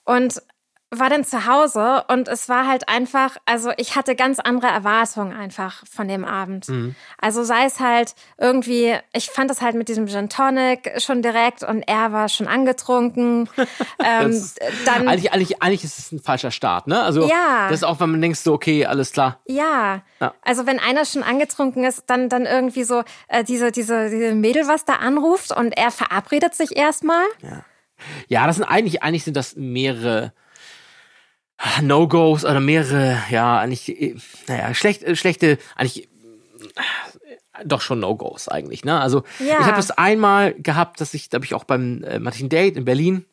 und war dann zu Hause und es war halt einfach, also ich hatte ganz andere Erwartungen einfach von dem Abend. Mhm. Also sei es halt irgendwie, ich fand es halt mit diesem Gin Tonic schon direkt und er war schon angetrunken. ähm, ist- dann Eigentlich, eigentlich, eigentlich ist es ein falscher Start, ne? Also, Ja. das ist auch, wenn man denkt, so, okay, alles klar. Ja. Ja. Also wenn einer schon angetrunken ist, dann dann irgendwie so äh, diese diese diese Mädel was da anruft und er verabredet sich erstmal. Ja, das sind eigentlich, eigentlich sind das mehrere, No-Gos oder mehrere, ja, eigentlich, äh, naja, schlecht, äh, schlechte, eigentlich äh, doch schon No-Gos eigentlich, ne? Also Ja. ich habe das einmal gehabt, dass ich, da habe ich auch beim äh, ein Date in Berlin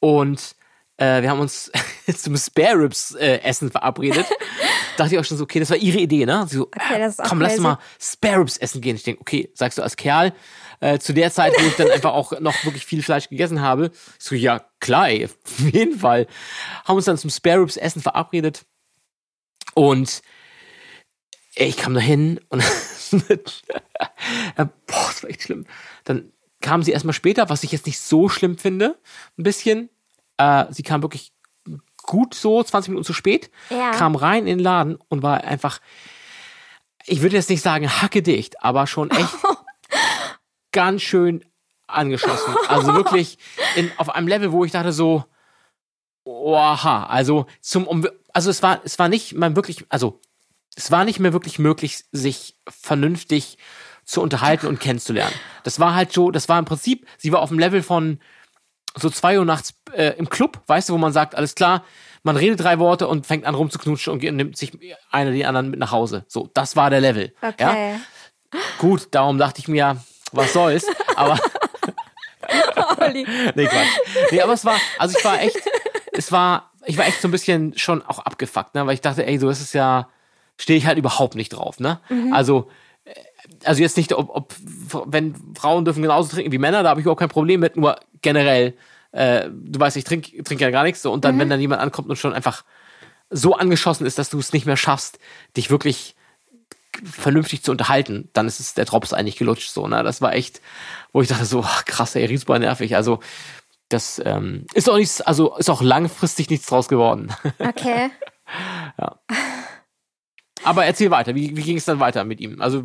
und äh, wir haben uns zum Spare Ribs äh, Essen verabredet. Dachte ich auch schon so, okay, das war ihre Idee, ne? Sie so, Okay, das ist auch komm, lass crazy. mal Spare Ribs essen gehen. Ich denke, okay, sagst du als Kerl, äh, zu der Zeit, wo ich dann einfach auch noch wirklich viel Fleisch gegessen habe. Ich so, ja, klar, ey, auf jeden Fall. Haben uns dann zum Spare Ribs Essen verabredet. Und ey, ich kam da hin und ja, boah, das war echt schlimm. Dann kam sie erstmal später, was ich jetzt nicht so schlimm finde, ein bisschen. Äh, sie kam wirklich gut so, 20 Minuten zu spät, Ja. kam rein in den Laden und war einfach, ich würde jetzt nicht sagen hackedicht, aber schon echt ganz schön angeschossen. Also wirklich in, auf einem Level, wo ich dachte so, oha, also zum, um, also es war, es war nicht mal wirklich, also es war nicht mehr wirklich möglich, sich vernünftig zu unterhalten und kennenzulernen. Das war halt so, das war im Prinzip, sie war auf dem Level von so zwei Uhr nachts äh, im Club, weißt du, wo man sagt, alles klar, man redet drei Worte und fängt an rumzuknutschen und nimmt sich einer die anderen mit nach Hause. So, das war der Level. Ja? Okay. Gut, darum dachte ich mir, was soll's, aber Olli. nee, Quatsch. Nee, aber es war, also ich war echt, es war, ich war echt so ein bisschen schon auch abgefuckt, ne, weil ich dachte, ey, so ist es ja, stehe ich halt überhaupt nicht drauf, ne? Also, äh, also jetzt nicht, ob, ob, wenn Frauen dürfen genauso trinken wie Männer, da habe ich überhaupt kein Problem mit, nur generell, äh, du weißt, ich trinke trink ja gar nichts, so, und dann, wenn dann jemand ankommt und schon einfach so angeschossen ist, dass du es nicht mehr schaffst, dich wirklich vernünftig zu unterhalten, dann ist es der Drops eigentlich gelutscht, so, ne? Das war echt, wo ich dachte so, ach, krass, ey, super nervig, also, das ähm, ist auch nichts, also ist auch langfristig nichts draus geworden. Okay. Aber erzähl weiter, wie, wie ging es dann weiter mit ihm? Also,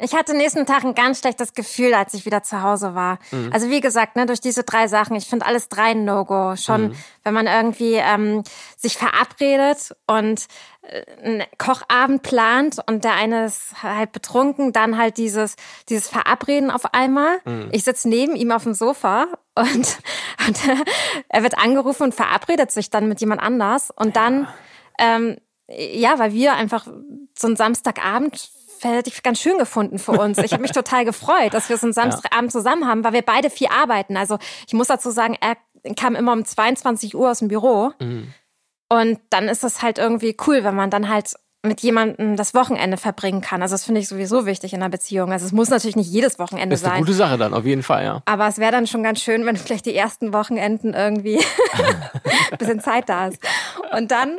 Ich hatte nächsten Tag ein ganz schlechtes Gefühl, als ich wieder zu Hause war. Mhm. Also wie gesagt, ne, durch diese drei Sachen, ich finde alles drei ein No-Go. Schon, Mhm. wenn man irgendwie ähm, sich verabredet und äh, einen Kochabend plant und der eine ist halt betrunken, dann halt dieses, dieses Verabreden auf einmal. Mhm. Ich sitze neben ihm auf dem Sofa und, und er wird angerufen und verabredet sich dann mit jemand anders. Und dann, ähm, ja, weil wir einfach so einen Samstagabend hätte ich ganz schön gefunden für uns. Ich habe mich total gefreut, dass wir so einen Samstagabend zusammen haben, weil wir beide viel arbeiten. Also ich muss dazu sagen, er kam immer um 22 Uhr aus dem Büro. Und dann ist es halt irgendwie cool, wenn man dann halt mit jemandem das Wochenende verbringen kann. Also das finde ich sowieso wichtig in einer Beziehung. Also es muss natürlich nicht jedes Wochenende ist eine sein. gute Sache dann, auf jeden Fall, ja. Aber es wäre dann schon ganz schön, wenn vielleicht die ersten Wochenenden irgendwie ein bisschen Zeit da ist. Und dann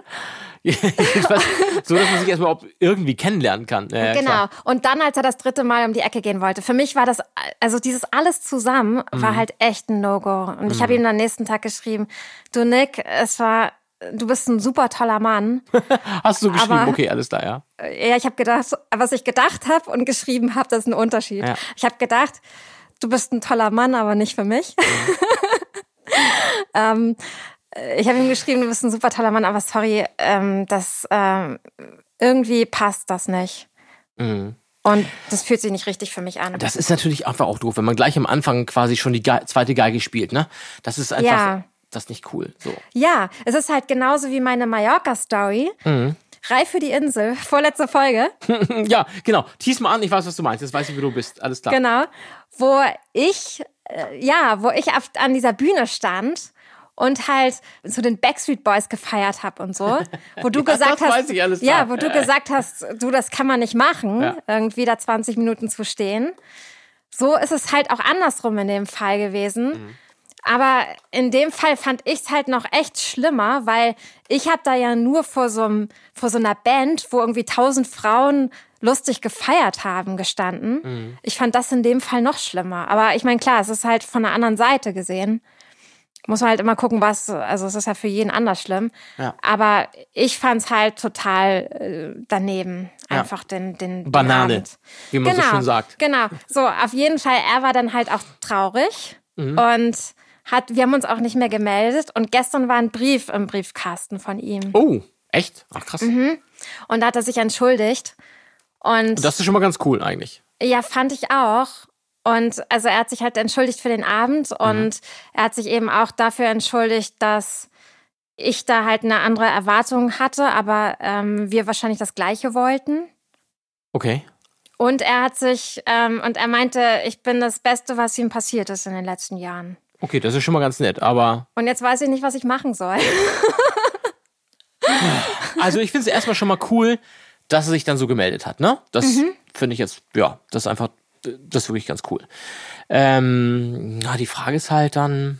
So, dass man sich erstmal irgendwie kennenlernen kann. Ja, genau. klar. Und dann, als er das dritte Mal um die Ecke gehen wollte, für mich war das, also dieses alles zusammen Mhm. war halt echt ein No-Go. Und ich habe ihm am nächsten Tag geschrieben, du Nick, es war, du bist ein super toller Mann. Hast du geschrieben, Aber- okay, alles da, ja. ja, ich habe gedacht, was ich gedacht habe und geschrieben habe, das ist ein Unterschied. Ja. Ich habe gedacht, du bist ein toller Mann, aber nicht für mich. ähm, ich habe ihm geschrieben, du bist ein super toller Mann, aber sorry, ähm, das ähm, irgendwie passt das nicht. Und das fühlt sich nicht richtig für mich an. Das ist natürlich einfach auch doof, wenn man gleich am Anfang quasi schon die Ge zweite Geige spielt, ne? Das ist einfach, Ja. das ist nicht cool. So. Ja, es ist halt genauso wie meine Mallorca-Story. Mhm. Reif für die Insel, vorletzte Folge. ja, genau. Tease mal an, ich weiß, was du meinst. Jetzt weiß ich, wie du bist. Alles klar. Genau. Wo ich, äh, ja, wo ich auf, an dieser Bühne stand und halt zu den Backstreet Boys gefeiert habe und so. Wo du Ja, gesagt hast, ja, wo du gesagt hast, du, das kann man nicht machen, Ja. irgendwie da 20 Minuten zu stehen. So ist es halt auch andersrum in dem Fall gewesen. Mhm. Aber in dem Fall fand ich es halt noch echt schlimmer, weil ich habe da ja nur vor so, einem, vor so einer Band, wo irgendwie tausend Frauen lustig gefeiert haben, gestanden. Mhm. Ich fand das in dem Fall noch schlimmer. Aber ich meine, klar, es ist halt von der anderen Seite gesehen. Muss man halt immer gucken, was, also es ist ja für jeden anders schlimm. Ja. Aber ich fand es halt total äh, daneben. Ja. Einfach den, den, den Banane, Abend. wie man so Genau, schön sagt. Genau. So, auf jeden Fall, er war dann halt auch traurig Mhm. und hat, wir haben uns auch nicht mehr gemeldet und gestern war ein Brief im Briefkasten von ihm. Oh, echt? Ach, krass. Mhm. Und da hat er sich entschuldigt. Und Das ist schon mal ganz cool eigentlich. ja, fand ich auch. Und also er hat sich halt entschuldigt für den Abend und er hat sich eben auch dafür entschuldigt, dass ich da halt eine andere Erwartung hatte, aber ähm, wir wahrscheinlich das Gleiche wollten. Okay. Und er hat sich, ähm, und er meinte, ich bin das Beste, was ihm passiert ist in den letzten Jahren. Okay, das ist schon mal ganz nett, aber. Und jetzt weiß ich nicht, was ich machen soll. Also ich finde es erstmal schon mal cool, dass er sich dann so gemeldet hat, ne? Das mhm. finde ich jetzt, ja, das ist einfach, das ist wirklich ganz cool. Ähm, ja, die Frage ist halt dann,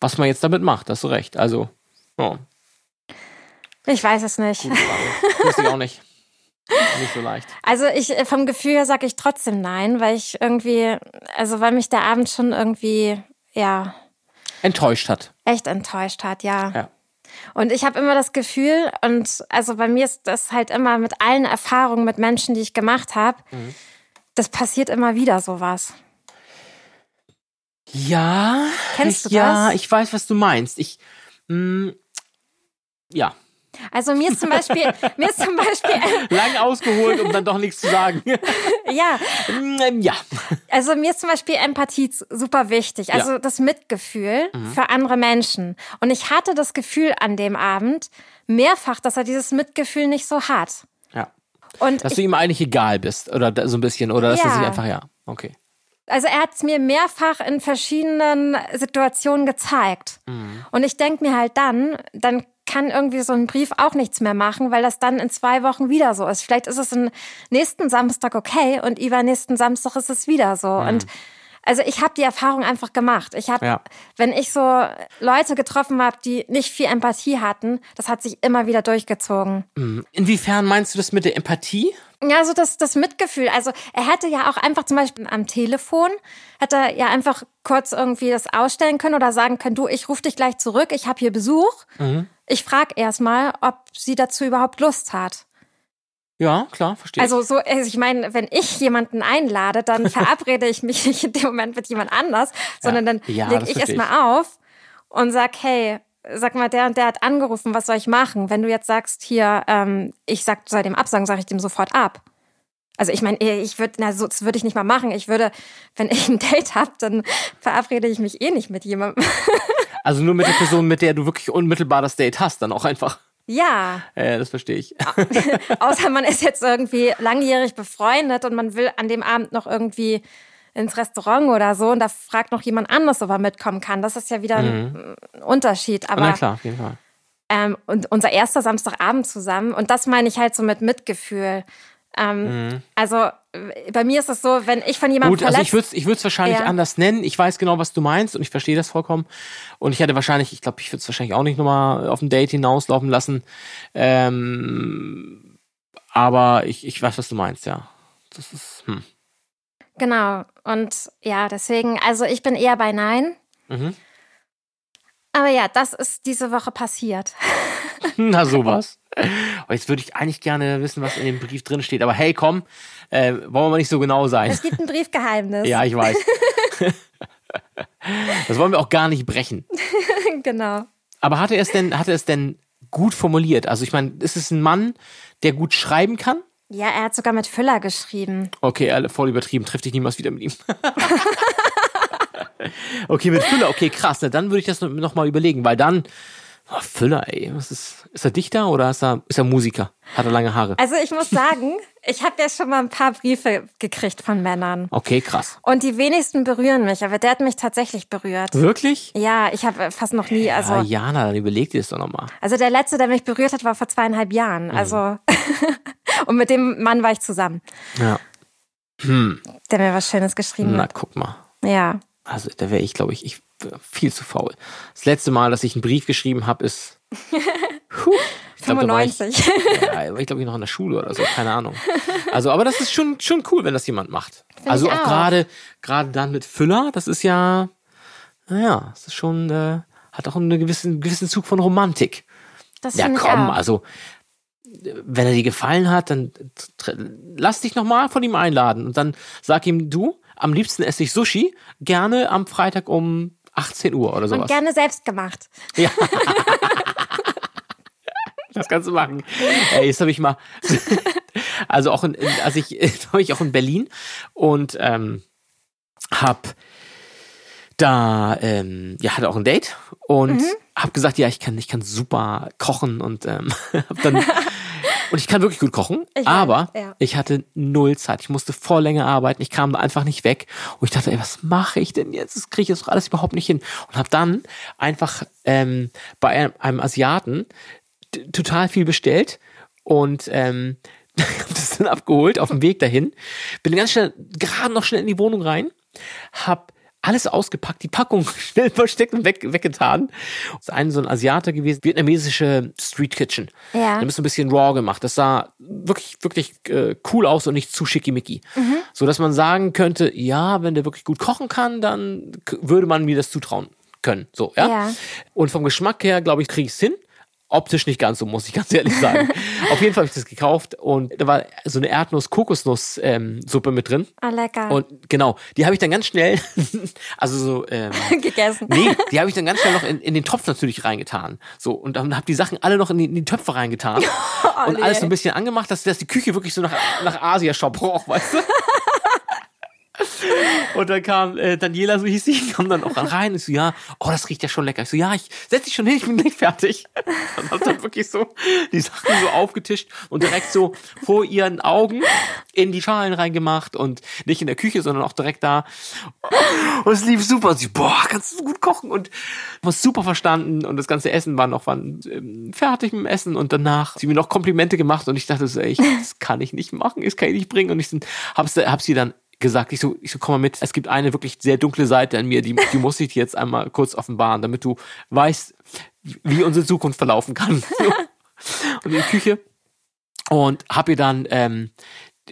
was man jetzt damit macht, hast du recht. Also, ja. Ich weiß es nicht. Gute Frage. Wusste ich auch nicht. Nicht so leicht. Also ich äh, vom Gefühl her sage ich trotzdem nein, weil ich irgendwie, also weil mich der Abend schon irgendwie, ja. Enttäuscht hat. Echt enttäuscht hat, ja. Ja. Und ich habe immer das Gefühl, und also bei mir ist das halt immer mit allen Erfahrungen mit Menschen, die ich gemacht habe, mhm. Das passiert immer wieder sowas. Ja. Kennst du ja, das? Ja, ich weiß, was du meinst. Ich, mh, mm, ja. Also mir ist zum Beispiel, mir ist zum Beispiel lang ausgeholt, um dann doch nichts zu sagen. ja, mm, ja. Also mir ist zum Beispiel Empathie super wichtig, also ja. das Mitgefühl mhm. für andere Menschen. Und ich hatte das Gefühl an dem Abend mehrfach, dass er dieses Mitgefühl nicht so hat. Und dass ich, du ihm eigentlich egal bist oder so ein bisschen oder dass ja. er sich einfach ja, okay. Also er hat es mir mehrfach in verschiedenen Situationen gezeigt. Mhm. Und ich denke mir halt dann, dann kann irgendwie so ein Brief auch nichts mehr machen, weil das dann in zwei Wochen wieder so ist. Vielleicht ist es im nächsten Samstag okay und übernächsten Samstag ist es wieder so. Mhm. Und also ich habe die Erfahrung einfach gemacht. Ich habe, ja. wenn ich so Leute getroffen habe, die nicht viel Empathie hatten, das hat sich immer wieder durchgezogen. Mhm. Inwiefern meinst du das mit der Empathie? Ja, so das, das Mitgefühl. Also er hätte ja auch einfach zum Beispiel am Telefon, hätte er ja einfach kurz irgendwie das ausstellen können oder sagen können, du, ich rufe dich gleich zurück, ich habe hier Besuch. Mhm. Ich frage erstmal, ob sie dazu überhaupt Lust hat. Ja, klar, verstehe. Also so, also ich meine, wenn ich jemanden einlade, dann verabrede ich mich nicht in dem Moment mit jemand anders, sondern dann ja, lege ich erstmal auf und sag, hey, sag mal, der und der hat angerufen, was soll ich machen? Wenn du jetzt sagst, hier, ähm, ich sag, soll dem absagen, sage ich dem sofort ab. Also ich meine, ich würde, na, so, das würde ich nicht mal machen. Ich würde, wenn ich ein Date habe, dann verabrede ich mich eh nicht mit jemandem. Also nur mit der Person, mit der du wirklich unmittelbar das Date hast, dann auch einfach. Ja. Ja, das verstehe ich. Außer man ist jetzt irgendwie langjährig befreundet und man will an dem Abend noch irgendwie ins Restaurant oder so und da fragt noch jemand anderes, ob er mitkommen kann. Das ist ja wieder mhm. ein Unterschied. Aber, Na klar, auf jeden Fall. Ähm, und unser erster Samstagabend zusammen und das meine ich halt so mit Mitgefühl. Ähm, mhm. Also bei mir ist es so, wenn ich von jemandem Gut, also ich würde ich es wahrscheinlich ja. anders nennen. Ich weiß genau, was du meinst und ich verstehe das vollkommen. Und ich hätte wahrscheinlich, ich glaube, ich würde es wahrscheinlich auch nicht nochmal auf ein Date hinauslaufen lassen. Ähm, aber ich, ich weiß, was du meinst, ja. Das ist, hm. Genau. Und ja, deswegen, also ich bin eher bei Nein. Mhm. Aber ja, das ist diese Woche passiert. Na sowas. Jetzt würde ich eigentlich gerne wissen, was in dem Brief drin steht. Aber hey, komm, äh, wollen wir mal nicht so genau sein. Es gibt ein Briefgeheimnis. ja, ich weiß. das wollen wir auch gar nicht brechen. genau. Aber hatte er es denn, hatte es denn gut formuliert? Also ich meine, ist es ein Mann, der gut schreiben kann? Ja, er hat sogar mit Füller geschrieben. Okay, voll übertrieben. Trifft dich niemals wieder mit ihm. okay, mit Füller, okay, krass. Na, dann würde ich das noch mal überlegen, weil dann. Oh, Füller, ey. Was ist, ist er Dichter oder ist er, ist er Musiker? Hat er lange Haare? Also ich muss sagen, ich habe ja schon mal ein paar Briefe gekriegt von Männern. Okay, krass. Und die wenigsten berühren mich, aber der hat mich tatsächlich berührt. Wirklich? Ja, ich habe fast noch nie. Also, ja, Jana, dann überleg dir das doch nochmal. Also der letzte, der mich berührt hat, war vor zweieinhalb Jahren. Mhm. Also und mit dem Mann war ich zusammen. Ja. Hm. Der mir was Schönes geschrieben Na, hat. Na, guck mal. Ja. Also da wäre ich, glaube ich, ich viel zu faul. Das letzte Mal, dass ich einen Brief geschrieben habe, ist puh, ich 95. Glaub, ich, ja, ich glaube ich noch in der Schule oder so, keine Ahnung. Also, aber das ist schon schon cool, wenn das jemand macht. Find also auch gerade gerade dann mit Füller, das ist ja, naja, das ist schon äh, hat auch einen gewissen gewissen Zug von Romantik. Das ja, komm, also wenn er dir gefallen hat, dann lass dich nochmal von ihm einladen und dann sag ihm, du, am liebsten esse ich Sushi, gerne am Freitag um 18 Uhr oder sowas. Und gerne selbst gemacht. Ja. das kannst du machen. Ey, jetzt habe ich mal, also auch in, also ich, war ich auch in Berlin und ähm, hab da, ähm, ja, hatte auch ein Date und mhm. habe gesagt, ja, ich kann, ich kann super kochen und ähm, hab dann und ich kann wirklich gut kochen, Ich aber weiß, ja. ich hatte null Zeit. Ich musste voll länger arbeiten. Ich kam da einfach nicht weg. Und ich dachte, ey, was mache ich denn jetzt? Das kriege ich jetzt doch alles überhaupt nicht hin. Und habe dann einfach ähm, bei einem, einem Asiaten total viel bestellt und ähm, hab das dann abgeholt auf dem Weg dahin. Bin ganz schnell, gerade noch schnell in die Wohnung rein, hab alles ausgepackt, die Packung schnell versteckt und weg, weggetan. Das ist ein so ein Asiater gewesen, vietnamesische Street Kitchen. Ja. Da ist so ein bisschen raw gemacht. Das sah wirklich, wirklich äh, cool aus und nicht zu schickimicki. So dass man sagen könnte, ja, wenn der wirklich gut kochen kann, dann würde man mir das zutrauen können. So, ja. Ja. Und vom Geschmack her, glaube ich, kriege ich es hin. Optisch nicht ganz so, muss ich ganz ehrlich sagen. Auf jeden Fall habe ich das gekauft und da war so eine Erdnuss-Kokosnuss-Suppe mit drin. Ah, lecker. Und genau, die habe ich dann ganz schnell, also so, ähm, gegessen. nee, die habe ich dann ganz schnell noch in, in den Topf natürlich reingetan. So, und dann habe die Sachen alle noch in die, in die Töpfe reingetan. und nee. alles so ein bisschen angemacht, dass, dass die Küche wirklich so nach, nach Asia-Shop roch, weißt du? Und dann kam äh, Daniela, so hieß sie, kam dann auch rein. Ich so, ja, oh, das riecht ja schon lecker. Ich so, ja, ich setz dich schon hin, ich bin gleich fertig. Und hab dann wirklich so die Sachen so aufgetischt und direkt so vor ihren Augen in die Schalen reingemacht und nicht in der Küche, sondern auch direkt da. Und es lief super. Und sie, boah, kannst du gut kochen und was super verstanden und das ganze Essen war noch wann, ähm, fertig mit dem Essen und danach sie mir noch Komplimente gemacht und ich dachte so, ey, das kann ich nicht machen, das kann ich nicht bringen und ich hab sie dann gesagt, ich so, ich so, komm mal mit. Es gibt eine wirklich sehr dunkle Seite an mir, die, die muss ich dir jetzt einmal kurz offenbaren, damit du weißt, wie unsere Zukunft verlaufen kann. So. Und in die Küche und hab ihr dann, ähm,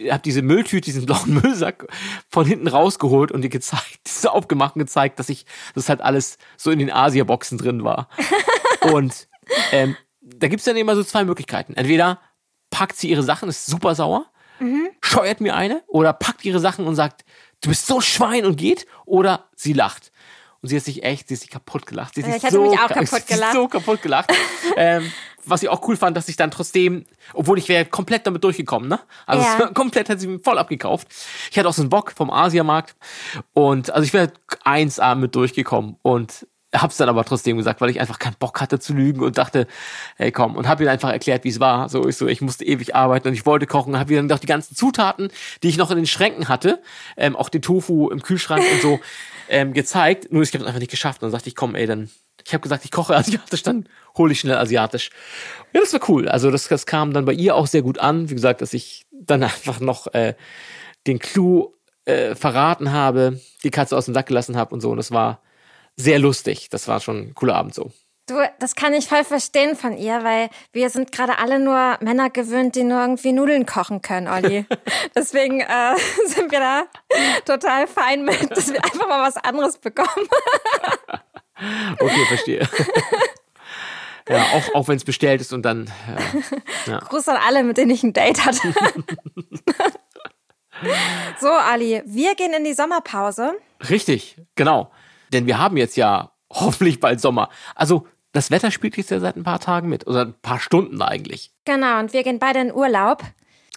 hab diese Mülltüte, diesen blauen Müllsack von hinten rausgeholt und ihr gezeigt, so aufgemacht und gezeigt, dass ich, das halt alles so in den Asia-Boxen drin war. und ähm, da gibt's dann immer so zwei Möglichkeiten. Entweder packt sie ihre Sachen, ist super sauer, scheuert mir eine oder packt ihre Sachen und sagt, du bist so Schwein und geht oder sie lacht. Und sie hat sich echt, sie ist sich kaputt gelacht. Sie sich ich hätte so, mich auch ka- kaputt ist gelacht. so kaputt gelacht. ähm, was ich auch cool fand, dass ich dann trotzdem, obwohl ich wäre komplett damit durchgekommen, ne? Also Ja. komplett hat sie mir voll abgekauft. Ich hatte auch so einen Bock vom Asiamarkt und also ich wäre 1A mit durchgekommen und hab's dann aber trotzdem gesagt, weil ich einfach keinen Bock hatte zu lügen und dachte, hey komm, und hab ihr einfach erklärt, wie es war. So ich so, ich musste ewig arbeiten und ich wollte kochen hab ihr dann doch die ganzen Zutaten, die ich noch in den Schränken hatte, ähm, auch den Tofu im Kühlschrank und so ähm, gezeigt. Nur ich habe es einfach nicht geschafft. Und dann sagte ich, komm, ey, dann ich habe gesagt, ich koche asiatisch, dann hole ich schnell asiatisch. Ja, das war cool. Also das, das kam dann bei ihr auch sehr gut an. Wie gesagt, dass ich dann einfach noch äh, den Clou äh, verraten habe, die Katze aus dem Sack gelassen habe und so. Und das war sehr lustig. Das war schon ein cooler Abend so. Du, das kann ich voll verstehen von ihr, weil wir sind gerade alle nur Männer gewöhnt, die nur irgendwie Nudeln kochen können, Olli. Deswegen äh, sind wir da total fein mit, dass wir einfach mal was anderes bekommen. Okay, verstehe. ja, auch, auch wenn es bestellt ist und dann. Äh, Gruß an alle, mit denen ich ein Date hatte. so, Ali, wir gehen in die Sommerpause. richtig, genau. Denn wir haben jetzt ja hoffentlich bald Sommer. Also das Wetter spielt jetzt ja seit ein paar Tagen mit. Oder ein paar Stunden eigentlich. Genau, und wir gehen beide in Urlaub.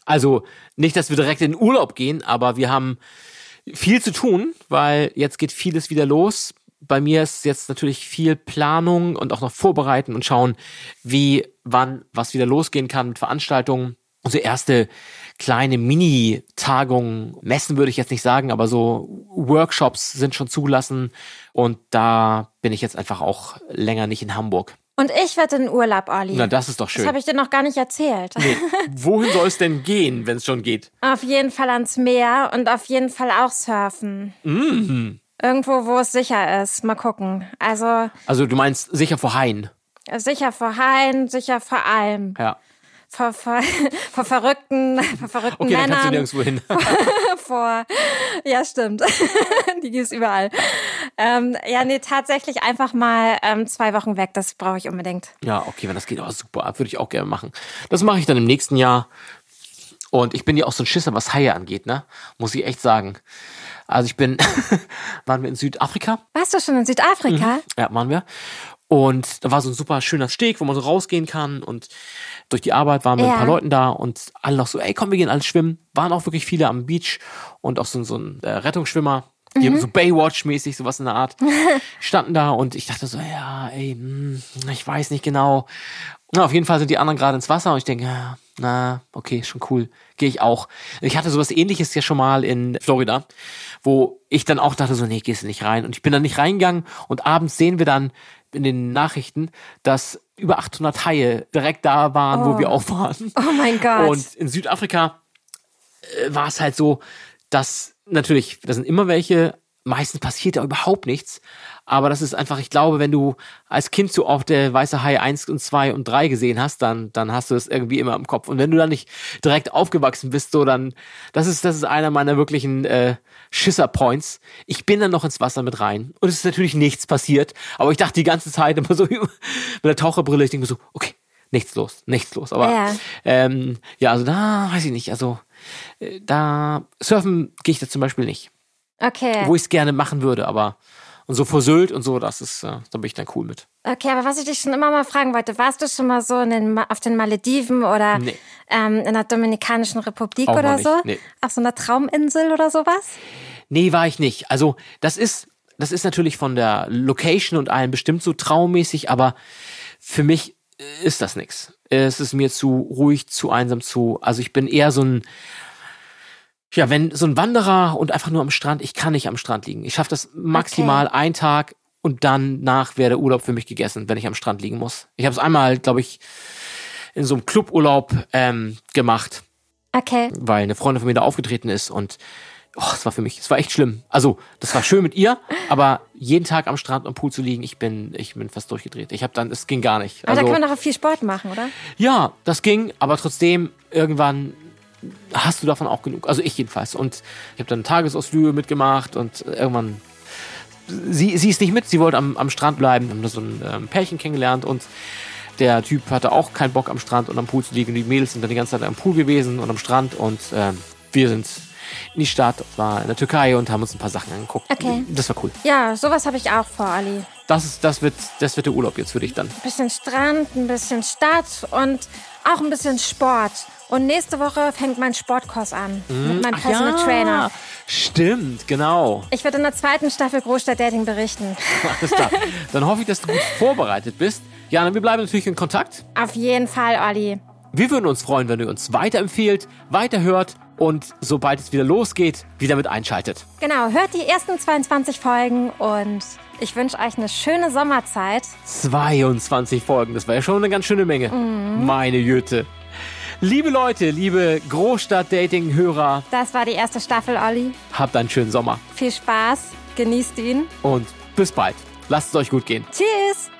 Also nicht, dass wir direkt in Urlaub gehen, aber wir haben viel zu tun, weil jetzt geht vieles wieder los. Bei mir ist jetzt natürlich viel Planung und auch noch vorbereiten und schauen, wie, wann was wieder losgehen kann mit Veranstaltungen. Unsere erste kleine Mini-Tagung, Messen würde ich jetzt nicht sagen, aber so Workshops sind schon zugelassen und da bin ich jetzt einfach auch länger nicht in Hamburg. Und ich werde in Urlaub, Olli. Na, das ist doch das schön. habe ich dir noch gar nicht erzählt. Nee. Wohin soll es denn gehen, wenn es schon geht? Auf jeden Fall ans Meer und auf jeden Fall auch surfen. Mhm. Irgendwo, wo es sicher ist. Mal gucken. Also Also du meinst sicher vor Hain. sicher vor Haien, sicher vor allem. Ja. Vor, vor, vor verrückten, vor verrückten Okay, dann kannst du Männern. nirgendwo hin. vor. Ja, stimmt. Die gibt's überall. Ähm, ja, nee, tatsächlich einfach mal ähm, zwei Wochen weg. Das brauche ich unbedingt. ja, okay, wenn das geht, oh, super, würde ich auch gerne machen. Das mache ich dann im nächsten Jahr. Und ich bin ja auch so ein Schisser, was Haie angeht, ne? Muss ich echt sagen. Also ich bin, waren wir in Südafrika? Warst du schon in Südafrika? Ja, waren wir. Und da war so ein super schöner Steg, wo man so rausgehen kann. Und durch die Arbeit waren wir mit ein Ja. paar Leuten da und alle noch so, ey, komm, wir gehen alle schwimmen. Waren auch wirklich viele am Beach und auch so, so ein äh, Rettungsschwimmer. Die haben so Baywatch-mäßig, sowas in der Art, standen da und ich dachte so, ja, ey, hm, ich weiß nicht genau. Na, auf jeden Fall sind die anderen gerade ins Wasser und ich denke, ja, na, okay, schon cool, gehe ich auch. Ich hatte sowas ähnliches ja schon mal in Florida, wo ich dann auch dachte so, nee, gehst du nicht rein. Und ich bin dann nicht reingegangen und abends sehen wir dann in den Nachrichten, dass über 800 Haie direkt da waren, wo wir auch waren. Oh mein Gott. Und in Südafrika äh, war es halt so, dass natürlich, da sind immer welche, meistens passiert da überhaupt nichts. Aber das ist einfach, ich glaube, wenn du als Kind so oft der weiße Hai 1 und 2 und 3 gesehen hast, dann, dann hast du es irgendwie immer im Kopf. Und wenn du dann nicht direkt aufgewachsen bist, so dann, das ist, das ist einer meiner wirklichen äh, Schisser-Points. Ich bin dann noch ins Wasser mit rein. Und es ist natürlich nichts passiert. Aber ich dachte die ganze Zeit immer so mit der Taucherbrille, ich denke mir so, okay, nichts los, nichts los. Aber Ja. ähm, ja, also da weiß ich nicht. Also äh, da surfen gehe ich da zum Beispiel nicht Okay. wo ich es gerne machen würde, aber und so vor Sylt und so, das ist, äh, da bin ich dann cool mit. Okay, aber was ich dich schon immer mal fragen wollte, warst du schon mal so den, auf den Malediven oder Nee. ähm, in der Dominikanischen Republik Auch oder so? nee. Auf so einer Trauminsel oder sowas? Nee, war ich nicht. Also, das ist, das ist natürlich von der Location und allem bestimmt so traummäßig, aber für mich äh, ist das nix. Es ist mir zu ruhig, zu einsam, zu, also ich bin eher so ein, ja, wenn so ein Wanderer und einfach nur am Strand, ich kann nicht am Strand liegen. Ich schaffe das maximal einen Tag und dann nach wäre der Urlaub für mich gegessen, wenn ich am Strand liegen muss. Ich habe es einmal, glaube ich, in so einem Cluburlaub ähm, gemacht. Okay. weil eine Freundin von mir da aufgetreten ist und oh, es war für mich, es war echt schlimm. Also, das war schön mit ihr, aber jeden Tag am Strand am Pool zu liegen, ich bin, ich bin fast durchgedreht. Ich habe dann, es ging gar nicht. Aber da Also, kann man doch auch viel Sport machen, oder? ja, das ging, aber trotzdem irgendwann hast du davon auch genug. Also ich jedenfalls. Und ich habe dann Tagesausflüge mitgemacht und irgendwann sie, sie ist nicht mit, sie wollte am, am Strand bleiben, haben da so ein ähm, Pärchen kennengelernt und der Typ hatte auch keinen Bock am Strand und am Pool zu liegen. Die Mädels sind dann die ganze Zeit am Pool gewesen und am Strand und ähm, wir sind in die Stadt, war in der Türkei und haben uns ein paar Sachen angeguckt. Okay. Das war cool. Ja, sowas habe ich auch vor, Ali. Das, ist, das, wird, das wird der Urlaub jetzt für dich dann. Ein bisschen Strand, ein bisschen Stadt und auch ein bisschen Sport. Und nächste Woche fängt mein Sportkurs an mit meinem Personal Trainer. Stimmt, genau. Ich werde in der zweiten Staffel Großstadt Dating berichten. Alles klar. Dann hoffe ich, dass du gut vorbereitet bist. Jana, wir bleiben natürlich in Kontakt. Auf jeden Fall, Olli. Wir würden uns freuen, wenn ihr uns weiterempfehlt, weiterhört und sobald es wieder losgeht, wieder mit einschaltet. Genau, hört die ersten 22 Folgen und ich wünsche euch eine schöne Sommerzeit. 22 Folgen, das war ja schon eine ganz schöne Menge. Meine Jüte. Liebe Leute, liebe Großstadt-Dating-Hörer, Das war die erste Staffel, Olli. habt einen schönen Sommer Viel Spaß, genießt ihn. und bis bald. Lasst es euch gut gehen. Tschüss.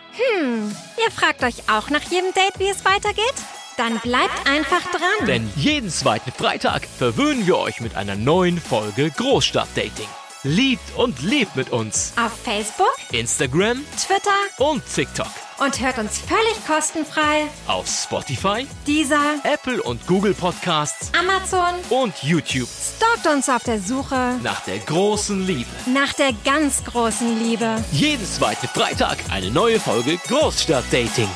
Hm, ihr fragt euch auch nach jedem Date, wie es weitergeht? Dann bleibt einfach dran. Denn jeden zweiten Freitag verwöhnen wir euch mit einer neuen Folge Großstadtdating. Liebt und lebt mit uns. Auf Facebook, Instagram Twitter und TikTok. und hört uns völlig kostenfrei. Auf Spotify, Dieser Apple und Google Podcasts Amazon und YouTube. stalkt uns auf der Suche Nach der großen Liebe. nach der ganz großen Liebe. Jeden zweiten Freitag eine neue Folge Großstadtdating.